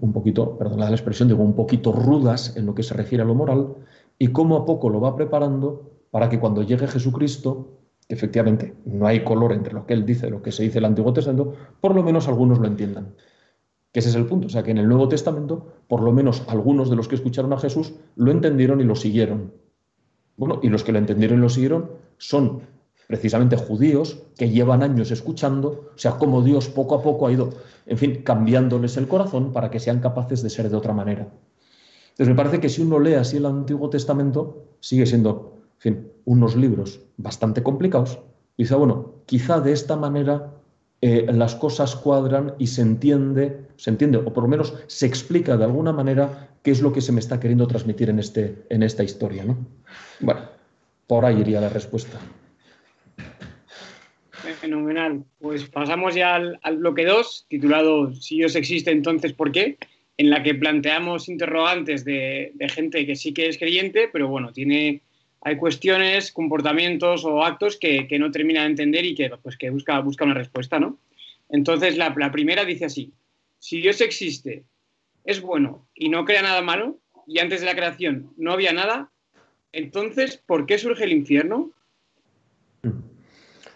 un poquito, perdón la expresión, digo, un poquito rudas en lo que se refiere a lo moral, y cómo a poco lo va preparando para que cuando llegue Jesucristo, efectivamente, no hay color entre lo que él dice y lo que se dice el Antiguo Testamento, por lo menos algunos lo entiendan. Que ese es el punto. O sea, que en el Nuevo Testamento, por lo menos algunos de los que escucharon a Jesús lo entendieron y lo siguieron. Bueno, y los que lo entendieron y lo siguieron son precisamente judíos que llevan años escuchando, o sea, cómo Dios poco a poco ha ido, en fin, cambiándoles el corazón para que sean capaces de ser de otra manera. Entonces me parece que si uno lee así el Antiguo Testamento, sigue siendo, en fin, unos libros bastante complicados. Y dice, bueno, quizá de esta manera eh, las cosas cuadran y se entiende, se entiende, o por lo menos se explica de alguna manera qué es lo que se me está queriendo transmitir en, este, en esta historia. ¿no? Bueno, por ahí iría la respuesta. Fenomenal. Pues pasamos ya al, bloque 2, titulado Si Dios existe, entonces ¿por qué? En la que planteamos interrogantes de, gente que sí que es creyente, pero bueno, tiene, hay cuestiones, comportamientos o actos que, no termina de entender y que, pues, busca, una respuesta, ¿no? Entonces, la, primera dice así: Si Dios existe, es bueno y no crea nada malo, y antes de la creación no había nada, entonces, ¿por qué surge el infierno?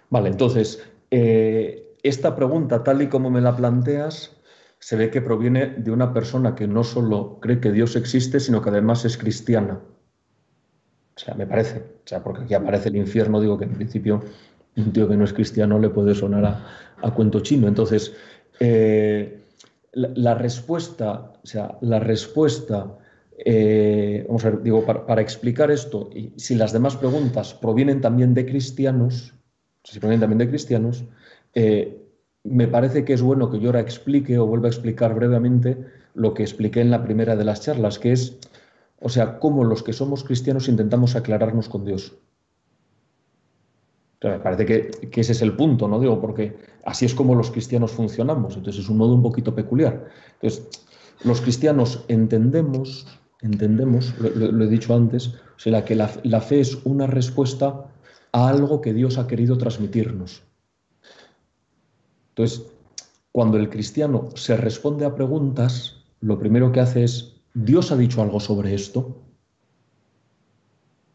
Vale, entonces, eh, esta pregunta, tal y como me la planteas, se ve que proviene de una persona que no solo cree que Dios existe, sino que además es cristiana. O sea, me parece. O sea, porque aquí aparece el infierno, digo que en principio un tío que no es cristiano le puede sonar a, cuento chino. Entonces, eh, la, respuesta, o sea, la respuesta, eh, vamos a ver, digo, para, para, explicar esto, y si las demás preguntas provienen también de cristianos, si provienen también de cristianos, eh, me parece que es bueno que yo ahora explique o vuelva a explicar brevemente lo que expliqué en la primera de las charlas, que es, o sea, cómo los que somos cristianos intentamos aclararnos con Dios. me parece que, ese es el punto, ¿no? Digo, porque así es como los cristianos funcionamos, entonces es un modo un poquito peculiar. Entonces, los cristianos entendemos, entendemos, lo, he dicho antes, o sea, que la fe es una respuesta a algo que Dios ha querido transmitirnos. Entonces, cuando el cristiano se responde a preguntas, lo primero que hace es, ¿Dios ha dicho algo sobre esto?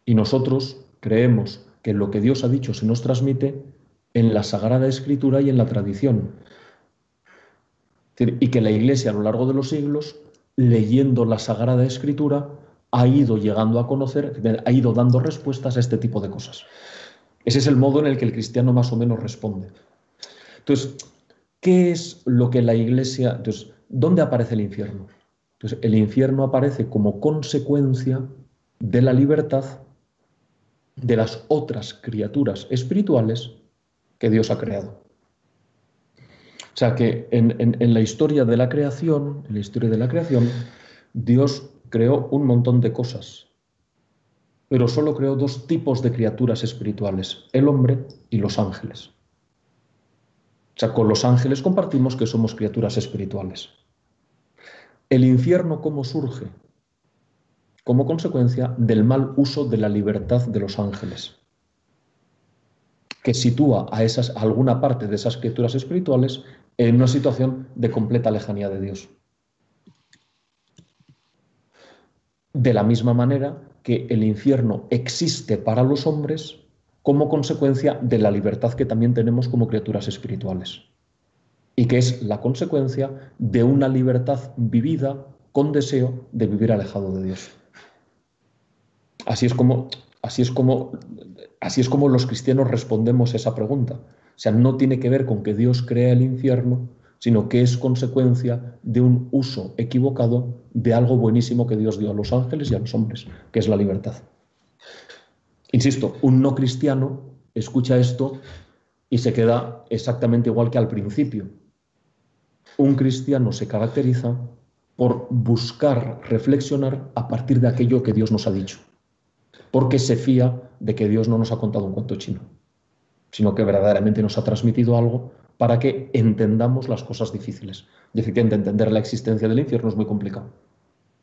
Y nosotros creemos que lo que Dios ha dicho se nos transmite en la Sagrada Escritura y en la tradición. Y que la Iglesia a lo largo de los siglos, leyendo la Sagrada Escritura, ha ido llegando a conocer, ha ido dando respuestas a este tipo de cosas. Ese es el modo en el que el cristiano más o menos responde. Entonces, ¿qué es lo que la iglesia... Entonces, ¿dónde aparece el infierno? Entonces, el infierno aparece como consecuencia de la libertad de las otras criaturas espirituales que Dios ha creado. O sea que en, la historia de la creación, en la historia de la creación, Dios creó un montón de cosas pero solo creó dos tipos de criaturas espirituales, el hombre y los ángeles. O sea, con los ángeles compartimos que somos criaturas espirituales. El infierno, ¿cómo surge? Como consecuencia del mal uso de la libertad de los ángeles, que sitúa a, esas, alguna parte de esas criaturas espirituales en una situación de completa lejanía de Dios. De la misma manera que el infierno existe para los hombres como consecuencia de la libertad que también tenemos como criaturas espirituales. Y que es la consecuencia de una libertad vivida con deseo de vivir alejado de Dios. Así es como, así es como, así es como los cristianos respondemos a esa pregunta. O sea, no tiene que ver con que Dios crea el infierno, sino que es consecuencia de un uso equivocado de algo buenísimo que Dios dio a los ángeles y a los hombres, que es la libertad. Insisto, un no cristiano escucha esto y se queda exactamente igual que al principio. Un cristiano se caracteriza por buscar reflexionar a partir de aquello que Dios nos ha dicho, porque se fía de que Dios no nos ha contado un cuento chino, sino que verdaderamente nos ha transmitido algo para que entendamos las cosas difíciles. Y efectivamente, entender la existencia del infierno es muy complicado.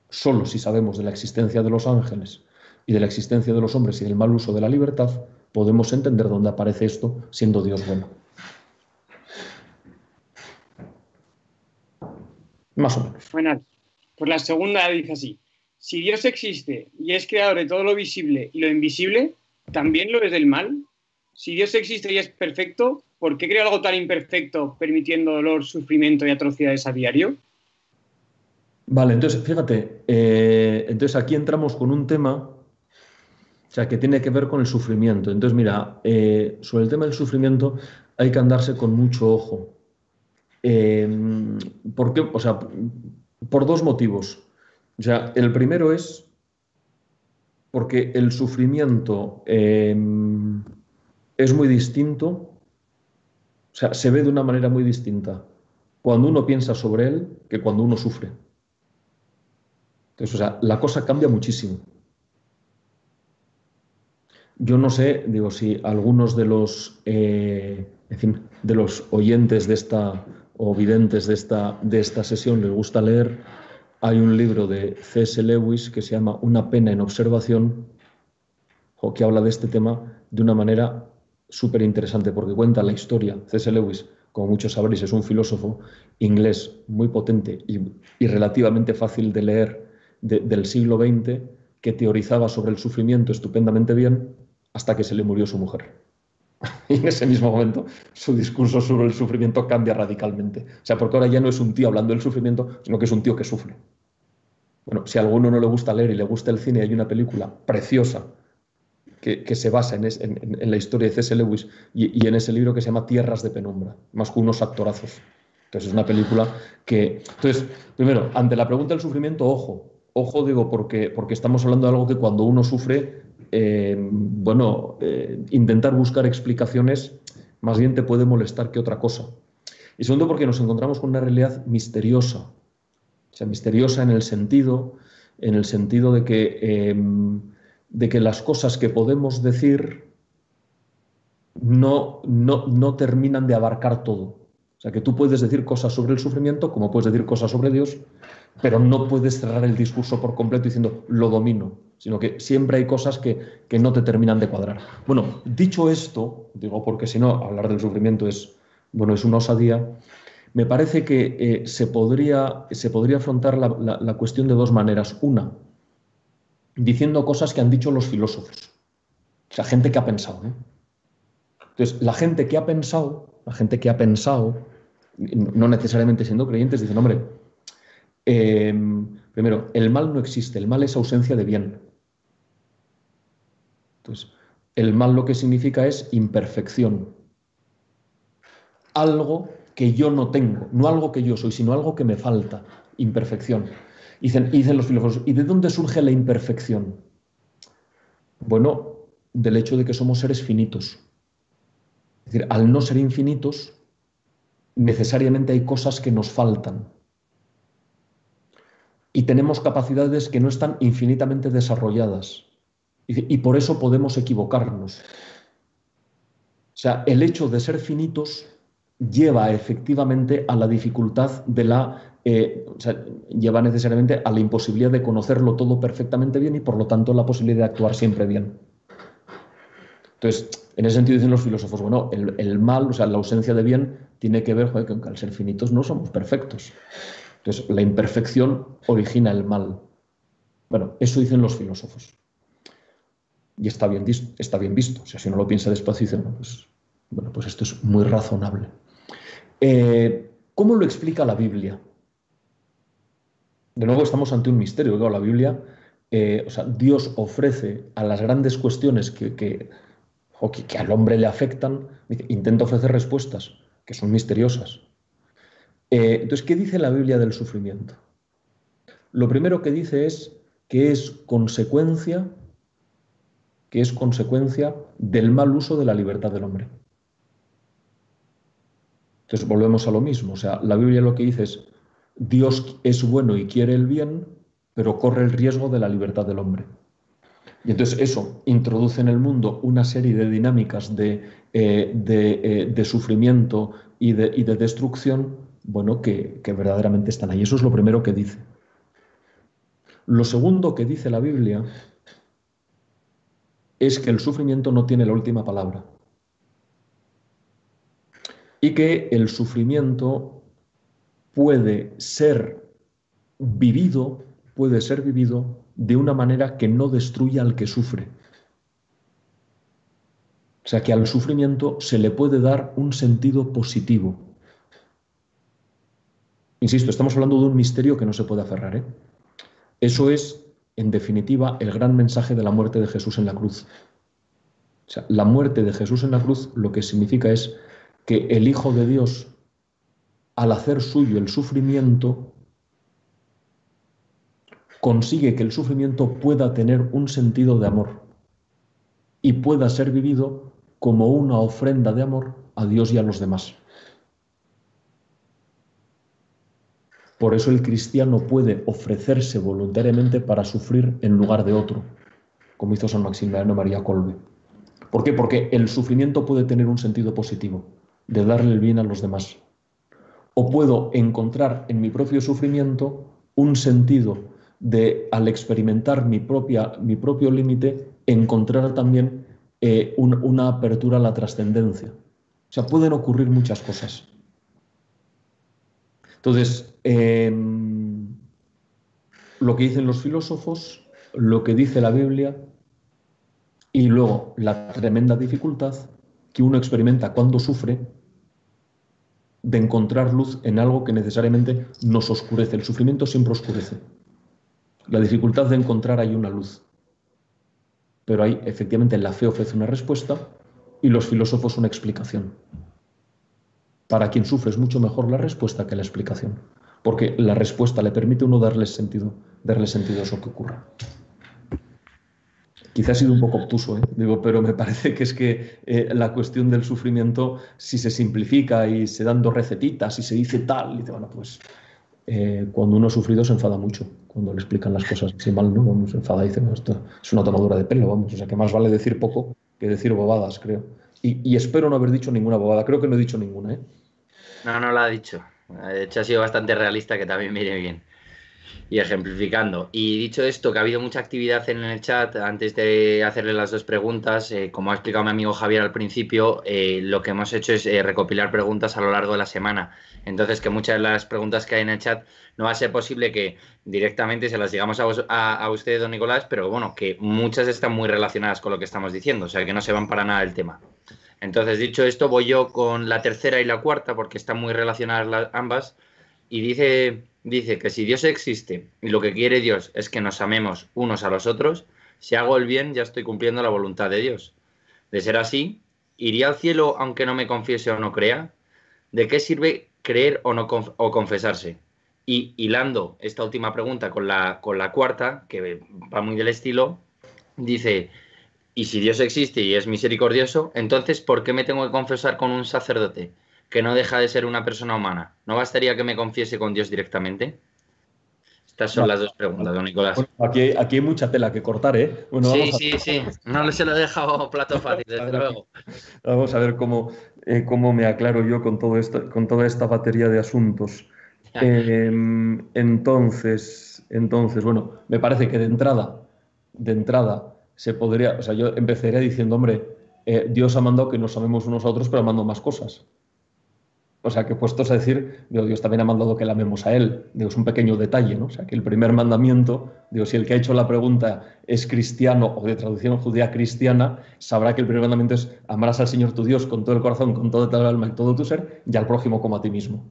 Solo si sabemos de la existencia de los ángeles y de la existencia de los hombres y del mal uso de la libertad, podemos entender dónde aparece esto siendo Dios bueno. Más o menos. Bueno, pues la segunda dice así. Si Dios existe y es creador de todo lo visible y lo invisible, ¿también lo es del mal? Si Dios existe y es perfecto, ¿por qué crea algo tan imperfecto permitiendo dolor, sufrimiento y atrocidades a diario? Vale, entonces fíjate, eh, entonces aquí entramos con un tema, o sea, que tiene que ver con el sufrimiento. Entonces, mira, eh, sobre el tema del sufrimiento hay que andarse con mucho ojo. Em, ¿Por qué? O sea, por dos motivos. O sea, el primero es porque el sufrimiento em, es muy distinto O sea, se ve de una manera muy distinta cuando uno piensa sobre él que cuando uno sufre. Entonces, o sea, la cosa cambia muchísimo. Yo no sé, digo, si algunos de los, eh, de los oyentes de esta o videntes de esta, de esta sesión les gusta leer, hay un libro de C.S. Lewis que se llama Una pena en observación, o que habla de este tema de una manera súper interesante, porque cuenta la historia. C.S. Lewis, como muchos sabréis, es un filósofo inglés muy potente y, relativamente fácil de leer del siglo XX, que teorizaba sobre el sufrimiento estupendamente bien hasta que se le murió su mujer. Y en ese mismo momento su discurso sobre el sufrimiento cambia radicalmente. O sea, porque ahora ya no es un tío hablando del sufrimiento, sino que es un tío que sufre. Bueno, si a alguno no le gusta leer y le gusta el cine, hay una película preciosa que, se basa en, la historia de C.S. Lewis y, en ese libro que se llama Tierras de Penumbra, más que unos actorazos. Entonces es una película que... Entonces, primero, ante la pregunta del sufrimiento, ojo, ojo digo, porque, porque estamos hablando de algo que cuando uno sufre eh, bueno, eh, intentar buscar explicaciones más bien te puede molestar que otra cosa. Y segundo, porque nos encontramos con una realidad misteriosa. O sea, misteriosa en el sentido, en el sentido de que, em, de que las cosas que podemos decir no, no, no terminan de abarcar todo. O sea, que tú puedes decir cosas sobre el sufrimiento como puedes decir cosas sobre Dios, pero no puedes cerrar el discurso por completo diciendo lo domino sino que siempre hay cosas que, no te terminan de cuadrar. Bueno, dicho esto, digo porque si no, hablar del sufrimiento es, bueno, es una osadía, me parece que eh, se, podría, se, podría, afrontar la, cuestión de dos maneras. Una, diciendo cosas que han dicho los filósofos, o sea, gente que ha pensado. Entonces, la gente que ha pensado, la gente que ha pensado, no necesariamente siendo creyentes, dicen, hombre, eh, primero, el mal no existe, el mal es ausencia de bien. Entonces, el mal lo que significa es imperfección. Algo que yo no tengo, no algo que yo soy, sino algo que me falta, imperfección. Dicen, dicen los filósofos, ¿y de dónde surge la imperfección? Bueno, del hecho de que somos seres finitos. Es decir, al no ser infinitos, necesariamente hay cosas que nos faltan. Y tenemos capacidades que no están infinitamente desarrolladas. Y por eso podemos equivocarnos. O sea, el hecho de ser finitos lleva efectivamente a la dificultad de la... Eh, o sea, lleva necesariamente a la imposibilidad de conocerlo todo perfectamente bien y por lo tanto la posibilidad de actuar siempre bien. Entonces, en ese sentido dicen los filósofos, bueno, el, mal, o sea, la ausencia de bien, tiene que ver con que al ser finitos no somos perfectos. Entonces, la imperfección origina el mal. Bueno, eso dicen los filósofos y está bien, está bien visto. O sea, si uno lo piensa despacio, dice, bueno, pues, bueno, pues esto es muy razonable. Eh, ¿Cómo lo explica la Biblia? De nuevo estamos ante un misterio. la Biblia, eh, o sea, Dios ofrece a las grandes cuestiones que, que, al hombre le afectan, intenta ofrecer respuestas que son misteriosas. Eh, entonces, ¿qué dice la Biblia del sufrimiento? Lo primero que dice es que es consecuencia que es consecuencia del mal uso de la libertad del hombre. Entonces volvemos a lo mismo, o sea, la Biblia lo que dice es, Dios es bueno y quiere el bien, pero corre el riesgo de la libertad del hombre. Y entonces eso introduce en el mundo una serie de dinámicas de, eh, eh, sufrimiento y de, destrucción, bueno, que, que verdaderamente están ahí. Eso es lo primero que dice. Lo segundo que dice la Biblia es que el sufrimiento no tiene la última palabra. Y que el sufrimiento puede ser vivido, puede ser vivido de una manera que no destruya al que sufre. O sea que al sufrimiento se le puede dar un sentido positivo. Insisto, estamos hablando de un misterio que no se puede aferrar. ¿eh? Eso es en definitiva, el gran mensaje de la muerte de Jesús en la cruz. O sea, la muerte de Jesús en la cruz lo que significa es que el Hijo de Dios, al hacer suyo el sufrimiento, consigue que el sufrimiento pueda tener un sentido de amor y pueda ser vivido como una ofrenda de amor a Dios y a los demás. Por eso el cristiano puede ofrecerse voluntariamente para sufrir en lugar de otro, como hizo San Maximiliano María Colbe. ¿Por qué? Porque el sufrimiento puede tener un sentido positivo, de darle el bien a los demás. O puedo encontrar en mi propio sufrimiento un sentido de, al experimentar mi, propia, mi propio límite, encontrar también eh, una apertura a la trascendencia. O sea, pueden ocurrir muchas cosas. Entonces, em, lo que dicen los filósofos, lo que dice la Biblia y luego la tremenda dificultad que uno experimenta cuando sufre de encontrar luz en algo que necesariamente nos oscurece. El sufrimiento siempre oscurece. La dificultad de encontrar ahí una luz. Pero ahí efectivamente la fe ofrece una respuesta y los filósofos una explicación. Para quien sufre es mucho mejor la respuesta que la explicación, porque la respuesta le permite a uno darle sentido, darle sentido a eso que ocurra. Quizá ha sido un poco obtuso, ¿eh? Digo, pero me parece que es que eh, la cuestión del sufrimiento, si se simplifica y se dan dos recetitas y se dice tal, y dice, bueno, pues eh, cuando uno ha sufrido se enfada mucho, cuando le explican las cosas así mal, ¿no? Vamos, se enfada y dice, esto es una tomadura de pelo, vamos, o sea, que más vale decir poco que decir bobadas, creo. Y, y espero no haber dicho ninguna bobada, creo que no he dicho ninguna, ¿eh? No, no lo ha dicho. De hecho, ha sido bastante realista, que también me bien y ejemplificando. Y dicho esto, que ha habido mucha actividad en el chat, antes de hacerle las dos preguntas, eh, como ha explicado mi amigo Javier al principio, eh, lo que hemos hecho es eh, recopilar preguntas a lo largo de la semana. Entonces, que muchas de las preguntas que hay en el chat no va a ser posible que directamente se las digamos a, a, usted, don Nicolás, pero bueno, que muchas están muy relacionadas con lo que estamos diciendo, o sea, que no se van para nada del tema. Entonces, dicho esto, voy yo con la tercera y la cuarta, porque están muy relacionadas ambas, y dice dice que si Dios existe y lo que quiere Dios es que nos amemos unos a los otros, si hago el bien ya estoy cumpliendo la voluntad de Dios. De ser así, ¿iría al cielo aunque no me confiese o no crea? ¿De qué sirve creer o no o confesarse? Y hilando esta última pregunta con la, con la cuarta, que va muy del estilo, dice, y si Dios existe y es misericordioso, entonces ¿por qué me tengo que confesar con un sacerdote? Que no deja de ser una persona humana. ¿No bastaría que me confiese con Dios directamente? Estas son las dos preguntas, don Nicolás. aquí, hay, aquí, hay, mucha tela que cortar, ¿eh? sí, sí, sí. No se lo he dejado plato fácil, desde luego. Vamos a ver cómo, eh, cómo me aclaro yo con, todo esto, con toda esta batería de asuntos. Em, entonces, entonces, bueno, me parece que de entrada, de entrada, se podría, o sea, yo empezaría diciendo, hombre, eh, Dios ha mandado que nos amemos unos a otros, pero ha mandado más cosas. O sea, que puestos a decir, Dios también ha mandado que la amemos a Él. Digo, es un pequeño detalle, ¿no? O sea, que el primer mandamiento, digo, si el que ha hecho la pregunta es cristiano o de traducción judía cristiana, sabrá que el primer mandamiento es amarás al Señor tu Dios con todo el corazón, con toda tu alma y todo tu ser, y al prójimo como a ti mismo.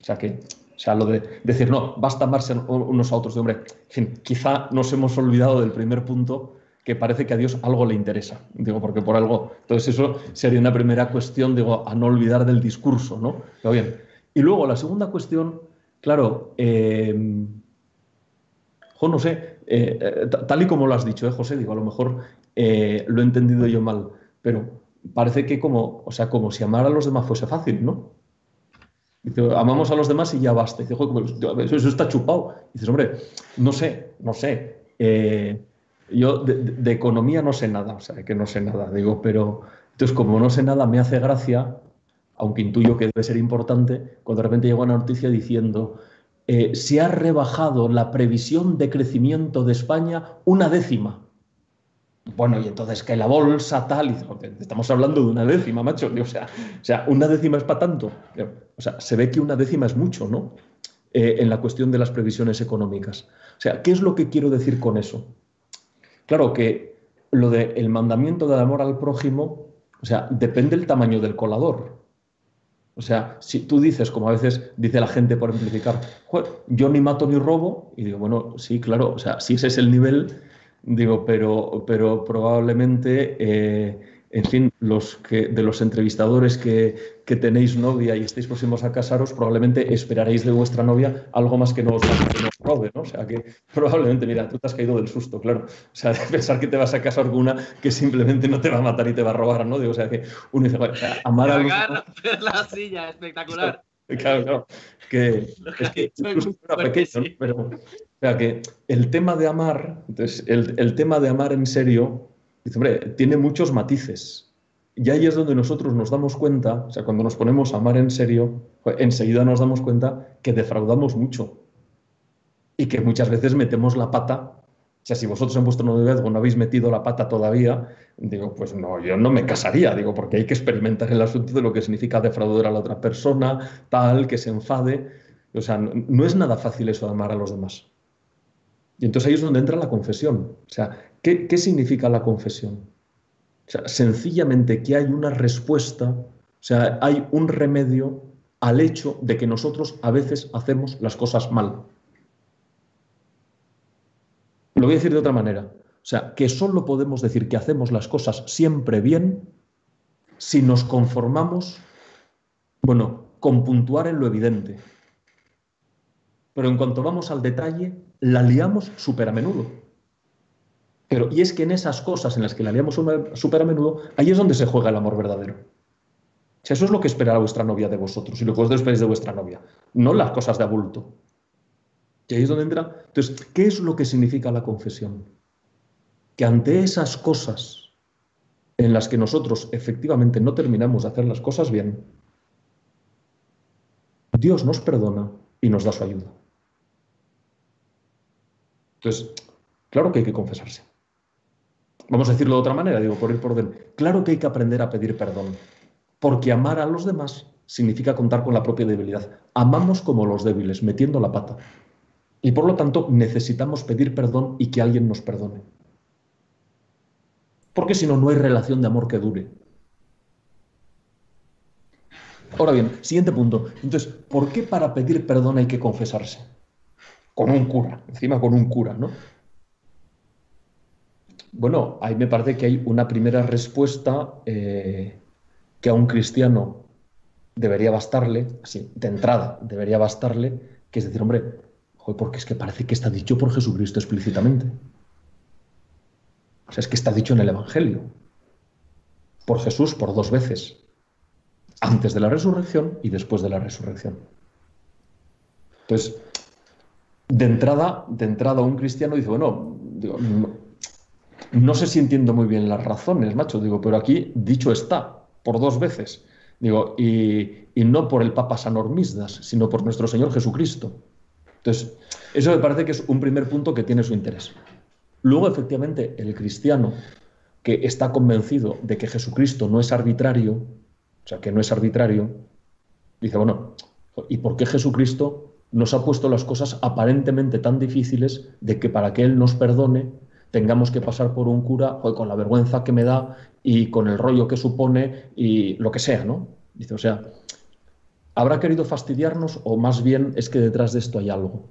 O sea, que, o sea, lo de decir, no, basta amarse unos a otros, de hombre, en fin, quizá nos hemos olvidado del primer punto que parece que a Dios algo le interesa. Digo, porque por algo. Entonces, eso sería una primera cuestión, digo, a no olvidar del discurso, ¿no? Pero bien. Y luego la segunda cuestión, claro, eh, no sé, eh, eh, tal y como lo has dicho, ¿eh, José, digo, a lo mejor eh, lo he entendido yo mal, pero parece que como, o sea, como si amar a los demás fuese fácil, ¿no? Dice, amamos a los demás y ya basta. Dice, eso, eso está chupado. dices, hombre, no sé, no sé. Yo de, economía no sé nada, o sea, que no sé nada, digo, pero entonces como no sé nada me hace gracia, aunque intuyo que debe ser importante, cuando de repente llega una noticia diciendo eh, se ha rebajado la previsión de crecimiento de España una décima. Bueno, y entonces que la bolsa tal, y estamos hablando de una décima, macho, o sea, una décima es para tanto. O sea, se ve que una décima es mucho, ¿no? Eh, en la cuestión de las previsiones económicas. O sea, ¿qué es lo que quiero decir con eso? Claro que lo del mandamiento del amor al prójimo, o sea, depende del tamaño del colador. O sea, si tú dices, como a veces dice la gente por amplificar, yo ni mato ni robo, y digo, bueno, sí, claro, o sea, si ese es el nivel, digo, pero, pero probablemente eh, en fin, los que, de los entrevistadores que, tenéis novia y estáis próximos a casaros, probablemente esperaréis de vuestra novia algo más que no os, robe, ¿no? O sea, que probablemente, mira, tú te has caído del susto, claro. O sea, de pensar que te vas a casar con una que simplemente no te va a matar y te va a robar, ¿no? o sea, que uno dice, amar a los... la silla, espectacular. Claro, claro. Que, es que incluso era pequeño, pero o sea, que el tema de amar, entonces, el, el tema de amar en serio, dice, hombre, tiene muchos matices. Y ahí es donde nosotros nos damos cuenta, o sea, cuando nos ponemos a amar en serio, pues, enseguida nos damos cuenta que defraudamos mucho y que muchas veces metemos la pata. O sea, si vosotros en vuestro noviazgo no habéis metido la pata todavía, digo, pues no, yo no me casaría, digo, porque hay que experimentar el asunto de lo que significa defraudar a la otra persona, tal, que se enfade. O sea, no, no es nada fácil eso de amar a los demás. Y entonces ahí es donde entra la confesión. O sea, ¿qué, qué significa la confesión? O sea, sencillamente que hay una respuesta, o sea, hay un remedio al hecho de que nosotros a veces hacemos las cosas mal. Lo voy a decir de otra manera. O sea, que solo podemos decir que hacemos las cosas siempre bien si nos conformamos, bueno, con puntuar en lo evidente. Pero en cuanto vamos al detalle, la liamos súper a menudo. Pero, y es que en esas cosas en las que la liamos súper a menudo, ahí es donde se juega el amor verdadero. O sea, eso es lo que esperará vuestra novia de vosotros y lo que vosotros esperáis de vuestra novia, no las cosas de abulto. Y ahí es donde entra. Entonces, ¿qué es lo que significa la confesión? Que ante esas cosas en las que nosotros efectivamente no terminamos de hacer las cosas bien, Dios nos perdona y nos da su ayuda. Entonces, claro que hay que confesarse. Vamos a decirlo de otra manera, digo, por ir por dentro. Claro que hay que aprender a pedir perdón, porque amar a los demás significa contar con la propia debilidad. Amamos como los débiles, metiendo la pata. Y por lo tanto necesitamos pedir perdón y que alguien nos perdone. Porque si no, no hay relación de amor que dure. Ahora bien, siguiente punto. Entonces, ¿por qué para pedir perdón hay que confesarse? Con un cura, encima con un cura, ¿no? Bueno, ahí me parece que hay una primera respuesta eh, que a un cristiano debería bastarle, así, de entrada, debería bastarle, que es decir, hombre, porque es que parece que está dicho por Jesucristo explícitamente. O sea, es que está dicho en el Evangelio. Por Jesús por dos veces. Antes de la resurrección y después de la resurrección. Entonces, de entrada, de entrada un cristiano dice, bueno, no, no sé si entiendo muy bien las razones, macho, digo, pero aquí dicho está, por dos veces. Digo, y, no por el Papa San Hormisdas, sino por nuestro Señor Jesucristo. Entonces, eso me parece que es un primer punto que tiene su interés. Luego, efectivamente, el cristiano que está convencido de que Jesucristo no es arbitrario, o sea, que no es arbitrario, dice, bueno, ¿y por qué Jesucristo nos ha puesto las cosas aparentemente tan difíciles de que para que Él nos perdone tengamos que pasar por un cura joder, con la vergüenza que me da y con el rollo que supone y lo que sea, ¿no? Dice, o sea, ¿habrá querido fastidiarnos o más bien es que detrás de esto hay algo?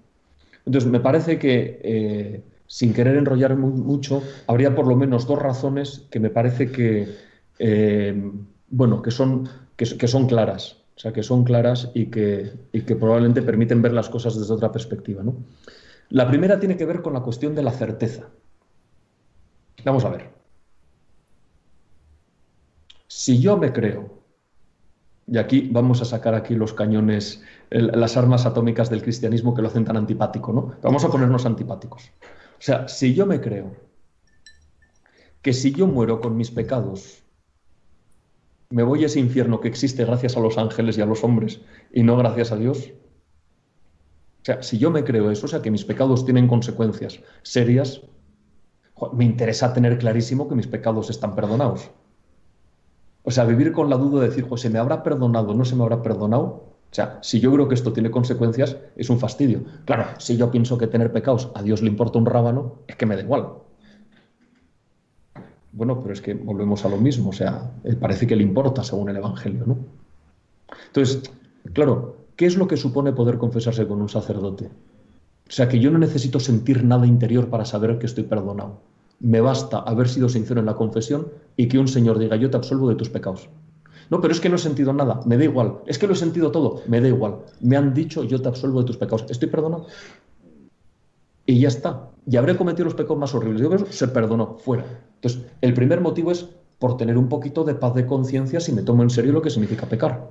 Entonces, me parece que, eh, sin querer enrollar mucho, habría por lo menos dos razones que me parece que, eh, bueno, que son, que, son claras, o sea, que son claras y que, y que probablemente permiten ver las cosas desde otra perspectiva, ¿no? La primera tiene que ver con la cuestión de la certeza. Vamos a ver. Si yo me creo, y aquí vamos a sacar aquí los cañones, las armas atómicas del cristianismo que lo hacen tan antipático, ¿no? Vamos a ponernos antipáticos. O sea, si yo me creo que si yo muero con mis pecados, me voy a ese infierno que existe gracias a los ángeles y a los hombres y no gracias a Dios. O sea, si yo me creo eso, o sea, que mis pecados tienen consecuencias serias, me interesa tener clarísimo que mis pecados están perdonados. O sea, vivir con la duda de decir, se me habrá perdonado, no se me habrá perdonado. O sea, si yo creo que esto tiene consecuencias, es un fastidio. Claro, si yo pienso que tener pecados a Dios le importa un rábano, es que me da igual. Bueno, pero es que volvemos a lo mismo, o sea, parece que le importa según el Evangelio, ¿no? Entonces, claro, ¿qué es lo que supone poder confesarse con un sacerdote? O sea, que yo no necesito sentir nada interior para saber que estoy perdonado me basta haber sido sincero en la confesión y que un Señor diga, yo te absolvo de tus pecados. No, pero es que no he sentido nada, me da igual. Es que lo he sentido todo, me da igual. Me han dicho, yo te absolvo de tus pecados. Estoy perdonado. Y ya está. Y habré cometido los pecados más horribles. Yo creo se perdonó, fuera. Entonces, el primer motivo es por tener un poquito de paz de conciencia si me tomo en serio lo que significa pecar.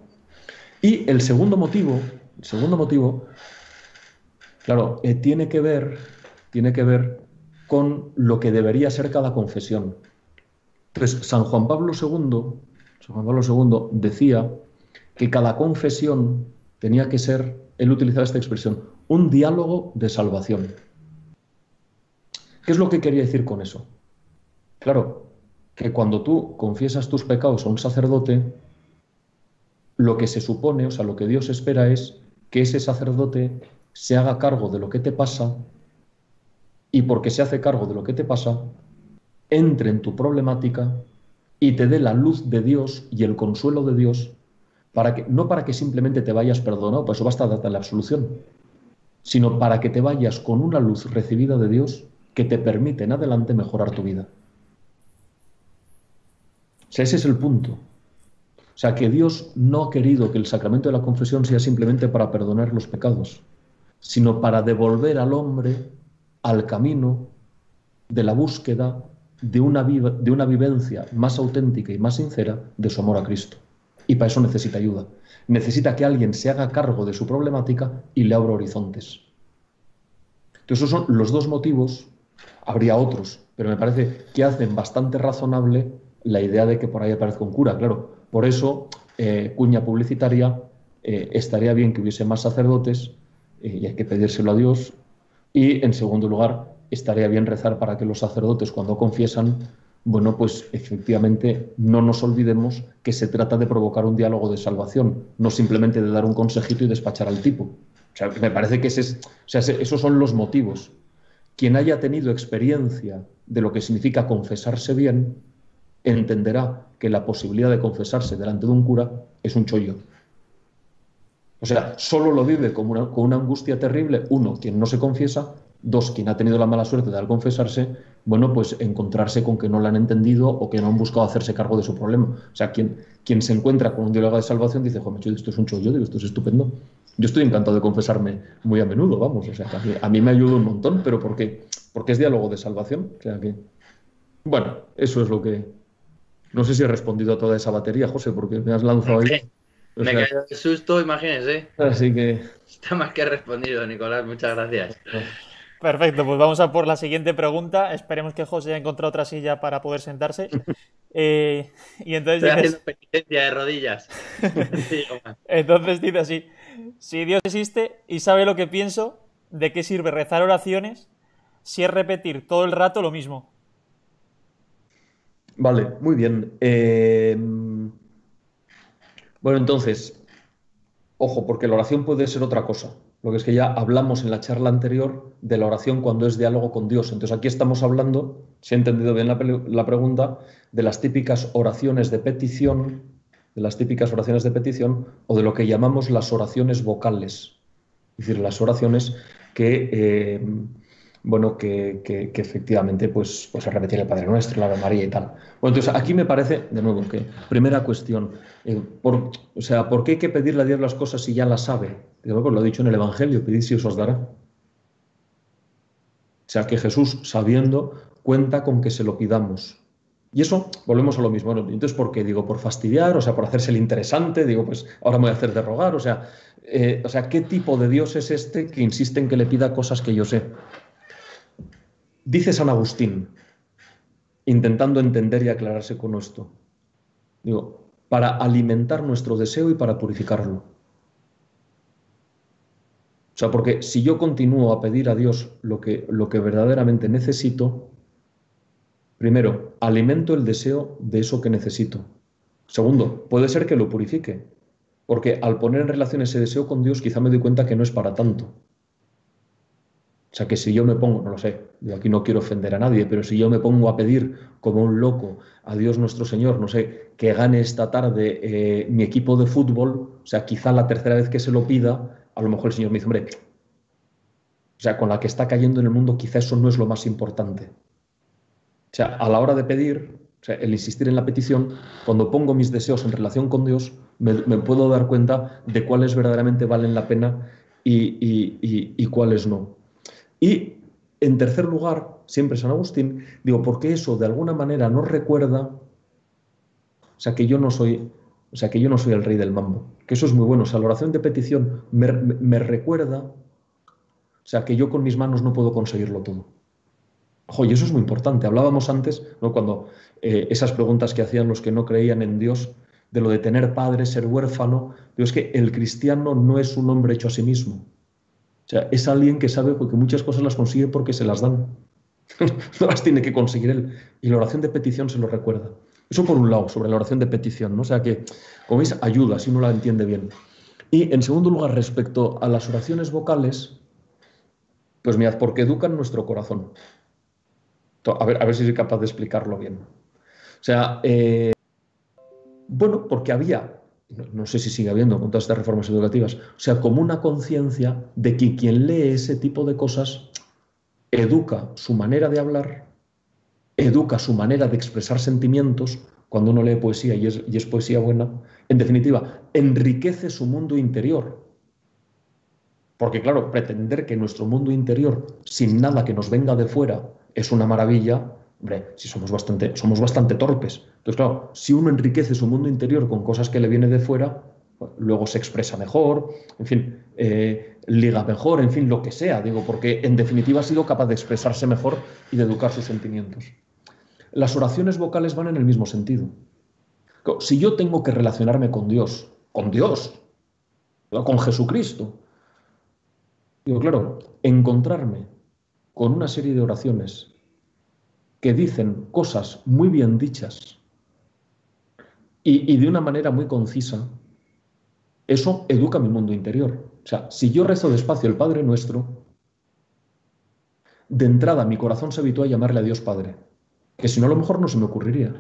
Y el segundo motivo, el segundo motivo, claro, eh, tiene que ver, tiene que ver con lo que debería ser cada confesión. Entonces, San Juan Pablo II, San Juan Pablo II decía que cada confesión tenía que ser, él utilizaba esta expresión, un diálogo de salvación. ¿Qué es lo que quería decir con eso? Claro, que cuando tú confiesas tus pecados a un sacerdote, lo que se supone, o sea, lo que Dios espera es que ese sacerdote se haga cargo de lo que te pasa y porque se hace cargo de lo que te pasa, entre en tu problemática y te dé la luz de Dios y el consuelo de Dios, para que, no para que simplemente te vayas perdonado, pues eso basta darte la absolución, sino para que te vayas con una luz recibida de Dios que te permite en adelante mejorar tu vida. O sea, ese es el punto. O sea, que Dios no ha querido que el sacramento de la confesión sea simplemente para perdonar los pecados, sino para devolver al hombre al camino de la búsqueda de una, de una vivencia más auténtica y más sincera de su amor a Cristo. Y para eso necesita ayuda. Necesita que alguien se haga cargo de su problemática y le abra horizontes. Entonces, esos son los dos motivos. Habría otros, pero me parece que hacen bastante razonable la idea de que por ahí aparezca un cura. Claro, por eso, eh, cuña publicitaria, eh, estaría bien que hubiese más sacerdotes, eh, y hay que pedírselo a Dios. Y, en segundo lugar, estaría bien rezar para que los sacerdotes cuando confiesan, bueno, pues efectivamente no nos olvidemos que se trata de provocar un diálogo de salvación, no simplemente de dar un consejito y despachar al tipo. O sea, me parece que ese o sea, esos son los motivos. Quien haya tenido experiencia de lo que significa confesarse bien, entenderá que la posibilidad de confesarse delante de un cura es un chollo. O sea, solo lo vive con una, con una angustia terrible, uno, quien no se confiesa, Dos, quien ha tenido la mala suerte de al confesarse, bueno, pues encontrarse con que no lo han entendido o que no han buscado hacerse cargo de su problema. O sea, quien, quien se encuentra con un diálogo de salvación dice, joder, esto es un chollo, esto es estupendo. Yo estoy encantado de confesarme muy a menudo, vamos, o sea, a mí, me ayuda un montón, pero ¿por qué? Porque es diálogo de salvación. O sea que, bueno, eso es lo que... No sé si he respondido a toda esa batería, José, porque me has lanzado ahí. Me he de susto, imagínese. Así que... Está más que respondido, Nicolás, muchas gracias. Perfecto, pues vamos a por la siguiente pregunta. Esperemos que José haya encontrado otra silla para poder sentarse. Eh, y entonces Estoy haciendo penitencia de rodillas. entonces dice así: Si Dios existe y sabe lo que pienso, ¿de qué sirve rezar oraciones si es repetir todo el rato lo mismo? Vale, muy bien. Eh, bueno, entonces, ojo, porque la oración puede ser otra cosa. Lo que es que ya hablamos en la charla anterior de la oración cuando es diálogo con Dios. Entonces aquí estamos hablando, si he entendido bien la, pregunta, de las típicas oraciones de petición, de las típicas oraciones de petición o de lo que llamamos las oraciones vocales. Es decir, las oraciones que, eh, bueno, que, efectivamente pues, pues se repetir el Padre Nuestro, la Ave María y tal. Bueno, entonces aquí me parece, de nuevo, que primera cuestión, eh, por, o sea, ¿por qué hay que pedirle a Dios las cosas si ya las sabe? Digo, pues lo ha dicho en el Evangelio, pedid si os os dará. O sea, que Jesús, sabiendo, cuenta con que se lo pidamos. Y eso, volvemos a lo mismo. entonces, ¿por qué? Digo, por fastidiar, o sea, por hacerse el interesante, digo, pues ahora me voy a hacer de rogar, o sea, eh, o sea, ¿qué tipo de Dios es este que insiste en que le pida cosas que yo sé? Dice San Agustín, intentando entender y aclararse con esto, digo, para alimentar nuestro deseo y para purificarlo. O sea, porque si yo continúo a pedir a Dios lo que, lo que verdaderamente necesito, primero, alimento el deseo de eso que necesito. Segundo, puede ser que lo purifique, porque al poner en relación ese deseo con Dios quizá me doy cuenta que no es para tanto. O sea, que si yo me pongo, no lo sé, yo aquí no quiero ofender a nadie, pero si yo me pongo a pedir como un loco a Dios nuestro Señor, no sé, que gane esta tarde eh, mi equipo de fútbol, o sea, quizá la tercera vez que se lo pida, a lo mejor el Señor me dice, hombre, o sea, con la que está cayendo en el mundo, quizá eso no es lo más importante. O sea, a la hora de pedir, o sea, el insistir en la petición, cuando pongo mis deseos en relación con Dios, me, puedo dar cuenta de cuáles verdaderamente valen la pena y cuáles no. Y en tercer lugar, siempre San Agustín, digo, porque eso de alguna manera nos recuerda, o sea, que yo no soy O sea, que yo no soy el rey del mambo. Que eso es muy bueno. O sea, la oración de petición me, recuerda, o sea, que yo con mis manos no puedo conseguirlo todo. Ojo, y eso es muy importante. Hablábamos antes, ¿no? cuando eh, esas preguntas que hacían los que no creían en Dios, de lo de tener padre, ser huérfano. Pero es que el cristiano no es un hombre hecho a sí mismo. Sea, es alguien que sabe que muchas cosas las consigue porque se las dan. no las tiene que conseguir él. Y la oración de petición se lo recuerda. Eso por un lado, sobre la oración de petición, ¿no? O sea que, como veis, ayuda si uno la entiende bien. Y en segundo lugar, respecto a las oraciones vocales, pues mirad, porque educan nuestro corazón. A ver, a ver si soy capaz de explicarlo bien. O sea, eh, bueno, porque había, no, sé si sigue habiendo con todas estas reformas educativas, o sea, como una conciencia de que quien lee ese tipo de cosas educa su manera de hablar educa su manera de expresar sentimientos cuando uno lee poesía y es, poesía buena. En definitiva, enriquece su mundo interior. Porque claro, pretender que nuestro mundo interior, sin nada que nos venga de fuera, es una maravilla, hombre, si somos bastante, somos bastante torpes. Entonces, claro, si uno enriquece su mundo interior con cosas que le vienen de fuera, luego se expresa mejor, en fin, eh, liga mejor, en fin, lo que sea, digo, porque en definitiva ha sido capaz de expresarse mejor y de educar sus sentimientos. Las oraciones vocales van en el mismo sentido. Si yo tengo que relacionarme con Dios, con Dios, con Jesucristo, digo, claro, encontrarme con una serie de oraciones que dicen cosas muy bien dichas y, de una manera muy concisa, eso educa mi mundo interior. O sea, si yo rezo despacio el Padre Nuestro, de entrada mi corazón se habitúa a llamarle a Dios Padre que si no a lo mejor no se me ocurriría.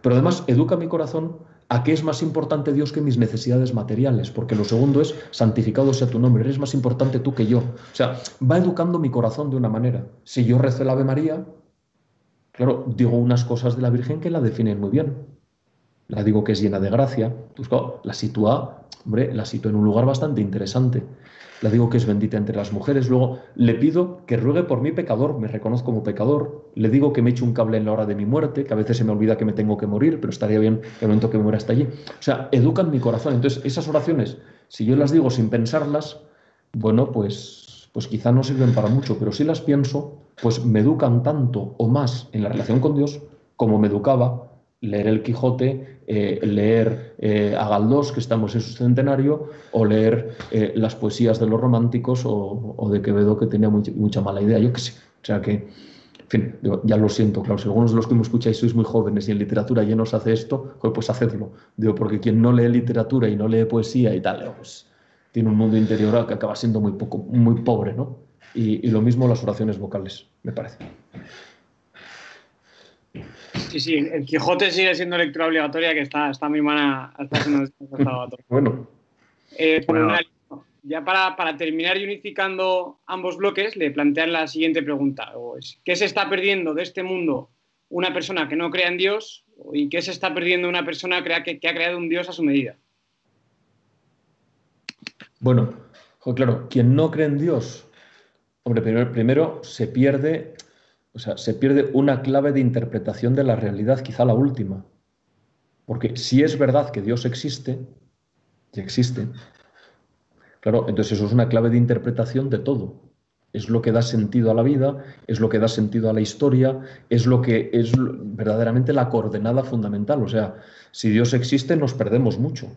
Pero además educa mi corazón a que es más importante Dios que mis necesidades materiales, porque lo segundo es santificado sea tu nombre, eres más importante tú que yo. O sea, va educando mi corazón de una manera. Si yo rezo el Ave María, claro, digo unas cosas de la Virgen que la definen muy bien. La digo que es llena de gracia, la sitúa, hombre, la sitúa en un lugar bastante interesante la digo que es bendita entre las mujeres, luego le pido que ruegue por mí pecador, me reconozco como pecador, le digo que me eche un cable en la hora de mi muerte, que a veces se me olvida que me tengo que morir, pero estaría bien el momento que me muera hasta allí. O sea, educan mi corazón. Entonces, esas oraciones, si yo las digo sin pensarlas, bueno, pues, pues quizá no sirven para mucho, pero si las pienso, pues me educan tanto o más en la relación con Dios como me educaba leer El Quijote, eh, leer eh, a Galdós, que estamos en su centenario, o leer eh, las poesías de los románticos o, de Quevedo, que tenía mucha mala idea, yo qué sé. O sea que, en fin, ya lo siento, claro, si algunos de los que me escucháis sois muy jóvenes y en literatura ya nos hace esto, pues hacedlo. Digo, porque quien no lee literatura y no lee poesía y tal, pues tiene un mundo interior que acaba siendo muy, poco, muy pobre, ¿no? y lo mismo las oraciones vocales, me parece. Sí, sí, el Quijote sigue siendo lectura obligatoria, que está, está mi hermana está haciendo Bueno. Eh, ya para, para, terminar y unificando ambos bloques, le plantean la siguiente pregunta. ¿Qué se está perdiendo de este mundo una persona que no crea en Dios? ¿Y qué se está perdiendo una persona que, que ha creado un Dios a su medida? Bueno, claro, quien no cree en Dios, hombre, primero, primero se pierde o sea, se pierde una clave de interpretación de la realidad, quizá la última. Porque si es verdad que Dios existe, y existe, claro, entonces eso es una clave de interpretación de todo. Es lo que da sentido a la vida, es lo que da sentido a la historia, es lo que es verdaderamente la coordenada fundamental. O sea, si Dios existe, nos perdemos mucho.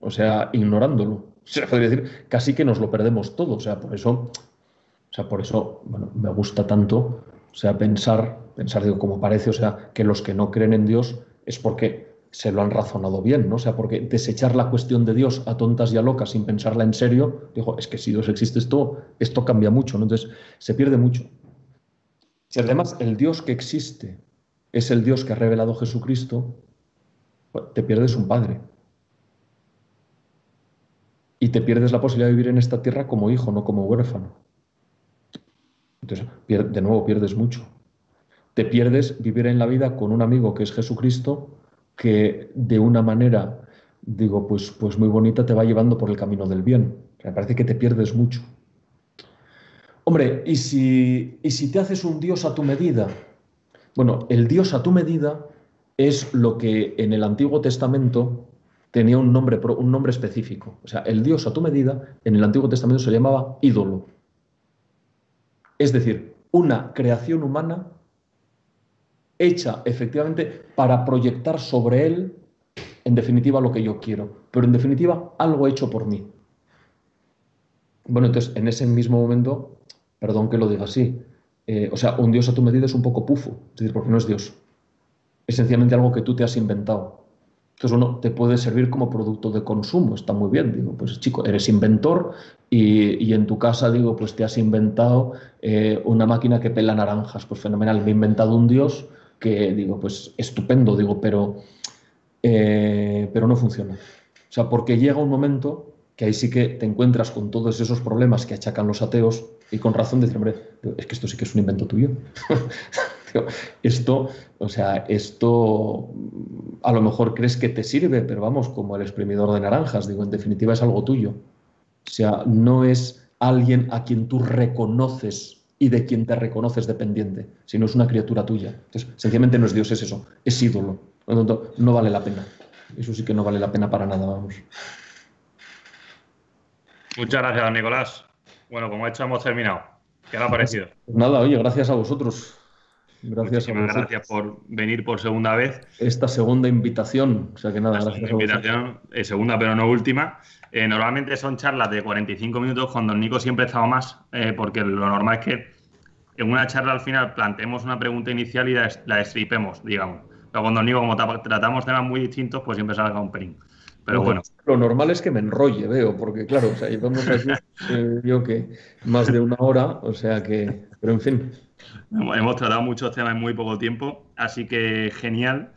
O sea, ignorándolo. Se podría decir casi que nos lo perdemos todo. O sea, por eso, o sea, por eso me gusta tanto o sea, pensar, pensar, digo, como parece, o sea, que los que no creen en Dios es porque se lo han razonado bien, ¿no? O sea, porque desechar la cuestión de Dios a tontas y a locas sin pensarla en serio, digo, es que si Dios existe esto, esto cambia mucho, ¿no? Entonces, se pierde mucho. Si además el Dios que existe es el Dios que ha revelado Jesucristo, pues, te pierdes un padre. Y te pierdes la posibilidad de vivir en esta tierra como hijo, no como huérfano. Entonces, de nuevo, pierdes mucho. Te pierdes vivir en la vida con un amigo que es Jesucristo, que de una manera, digo, pues, pues muy bonita te va llevando por el camino del bien. me parece que te pierdes mucho. Hombre, ¿y si, ¿y si te haces un Dios a tu medida? Bueno, el Dios a tu medida es lo que en el Antiguo Testamento tenía un nombre, un nombre específico. O sea, el Dios a tu medida en el Antiguo Testamento se llamaba ídolo. Es decir, una creación humana hecha efectivamente para proyectar sobre él, en definitiva, lo que yo quiero, pero en definitiva, algo hecho por mí. Bueno, entonces, en ese mismo momento, perdón que lo diga así, eh, o sea, un Dios a tu medida es un poco pufo, es decir, porque no es Dios. Es sencillamente algo que tú te has inventado. Entonces, bueno, te puede servir como producto de consumo, está muy bien. Digo, pues chico, eres inventor y, en tu casa, digo, pues te has inventado eh, una máquina que pela naranjas. Pues fenomenal, me he inventado un Dios que, digo, pues estupendo, digo, pero, eh, pero no funciona. O sea, porque llega un momento que ahí sí que te encuentras con todos esos problemas que achacan los ateos y con razón decir, hombre, es que esto sí que es un invento tuyo. esto, o sea, esto a lo mejor crees que te sirve, pero vamos, como el exprimidor de naranjas, digo, en definitiva es algo tuyo. O sea, no es alguien a quien tú reconoces y de quien te reconoces dependiente, sino es una criatura tuya. Entonces, sencillamente no es Dios, es eso, es ídolo. Por lo tanto, no vale la pena. Eso sí que no vale la pena para nada, vamos. Muchas gracias, don Nicolás. Bueno, como hecho, hemos terminado. ¿Qué le ha parecido? Pues nada, oye, gracias a vosotros. Gracias Muchísimas gracias por venir por segunda vez. Esta segunda invitación. O sea que nada, gracias. invitación, eh, segunda pero no última. Eh, normalmente son charlas de 45 minutos, con Don Nico siempre he estado más, eh, porque lo normal es que en una charla al final planteemos una pregunta inicial y la, la destripemos, digamos. Pero con Don Nico, como tratamos temas muy distintos, pues siempre salga un pelín. Pero bueno. Lo normal es que me enrolle, veo, porque claro, o sea, llevamos aquí, eh, yo que más de una hora, o sea que, pero en fin. Hemos tratado muchos temas en muy poco tiempo, así que genial.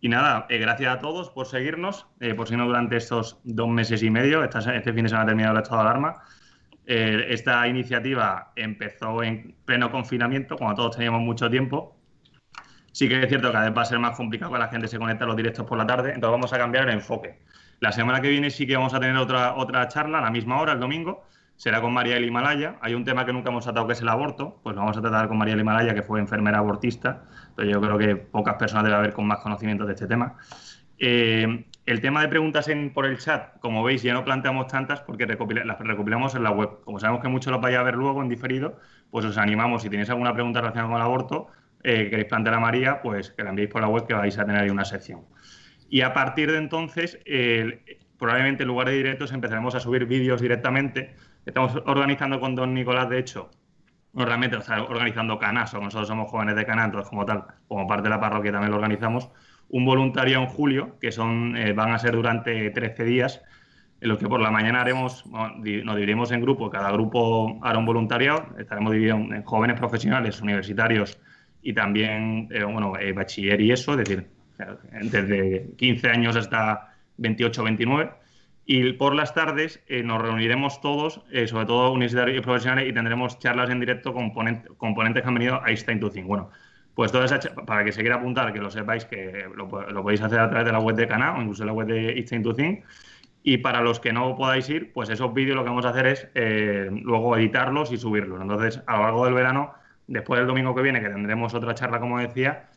Y nada, eh, gracias a todos por seguirnos, eh, por seguirnos durante estos dos meses y medio. este fin de semana ha terminado el estado de alarma. esta iniciativa empezó en pleno confinamiento, cuando todos teníamos mucho tiempo. Sí que es cierto que va a ser más complicado que la gente se conecte a los directos por la tarde, entonces vamos a cambiar el enfoque. La semana que viene sí que vamos a tener otra, otra charla a la misma hora, el domingo. Será con María del Himalaya. Hay un tema que nunca hemos tratado que es el aborto. Pues lo vamos a tratar con María del Himalaya, que fue enfermera abortista. Entonces yo creo que pocas personas debe haber con más conocimiento de este tema. Eh, el tema de preguntas por el chat, como veis, ya no planteamos tantas porque las recopilamos en la web. Como sabemos que muchos los vais a ver luego en diferido, pues os animamos, si tenéis alguna pregunta relacionada con el aborto, eh, queréis plantear a María, pues que la enviéis por la web que vais a tener ahí una sección. Y a partir de entonces, probablemente en lugar de directos empezaremos a subir vídeos directamente. Estamos organizando con don Nicolás, de hecho, realmente está organizando Canaso, nosotros somos jóvenes de Caná, entonces como tal, como parte de la parroquia también lo organizamos, un voluntario en julio, que son eh, van a ser durante 13 días, en los que por la mañana haremos, nos dividiremos en grupos, cada grupo hará un voluntariado, estaremos divididos en jóvenes profesionales, universitarios y también, eh, bueno, eh, bachiller y eso, es decir, desde 15 años hasta 28 29. Y por las tardes eh, nos reuniremos todos, eh, sobre todo universitarios y profesionales, y tendremos charlas en directo con componentes que han venido a Einstein to. Bueno, pues toda esa para que se quiera apuntar, que lo sepáis, que lo, podéis hacer a través de la web de Cana o incluso en la web de Einstein to. Y para los que no podáis ir, pues esos vídeos lo que vamos a hacer es eh, luego editarlos y subirlos. Entonces, a lo largo del verano, después del domingo que viene, que tendremos otra charla, como decía,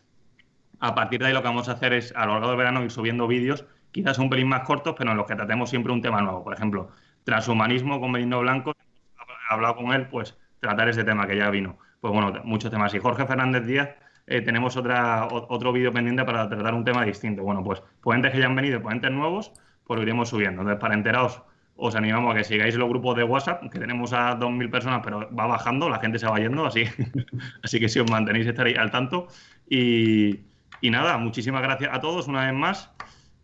a partir de ahí lo que vamos a hacer es a lo largo del verano ir subiendo vídeos, quizás un pelín más cortos, pero en los que tratemos siempre un tema nuevo. Por ejemplo, transhumanismo con Benigno Blanco, he hablado con él, pues tratar ese tema que ya vino. Pues bueno, muchos temas. Y Jorge Fernández Díaz, eh, tenemos otra, otro vídeo pendiente para tratar un tema distinto. Bueno, pues ponentes que ya han venido ponentes nuevos, pues lo iremos subiendo. Entonces, para enteraros, os animamos a que sigáis los grupos de WhatsApp, que tenemos a 2.000 personas, pero va bajando, la gente se va yendo, así, así que si os mantenéis estaréis al tanto. Y, y nada, muchísimas gracias a todos una vez más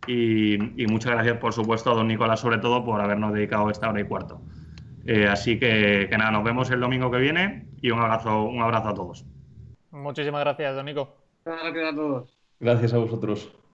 y, muchas gracias, por supuesto, a don Nicolás, sobre todo, por habernos dedicado esta hora y cuarto. Eh, así que, que, nada, nos vemos el domingo que viene y un abrazo, un abrazo a todos. Muchísimas gracias, don Nico. Gracias a todos. Gracias a vosotros.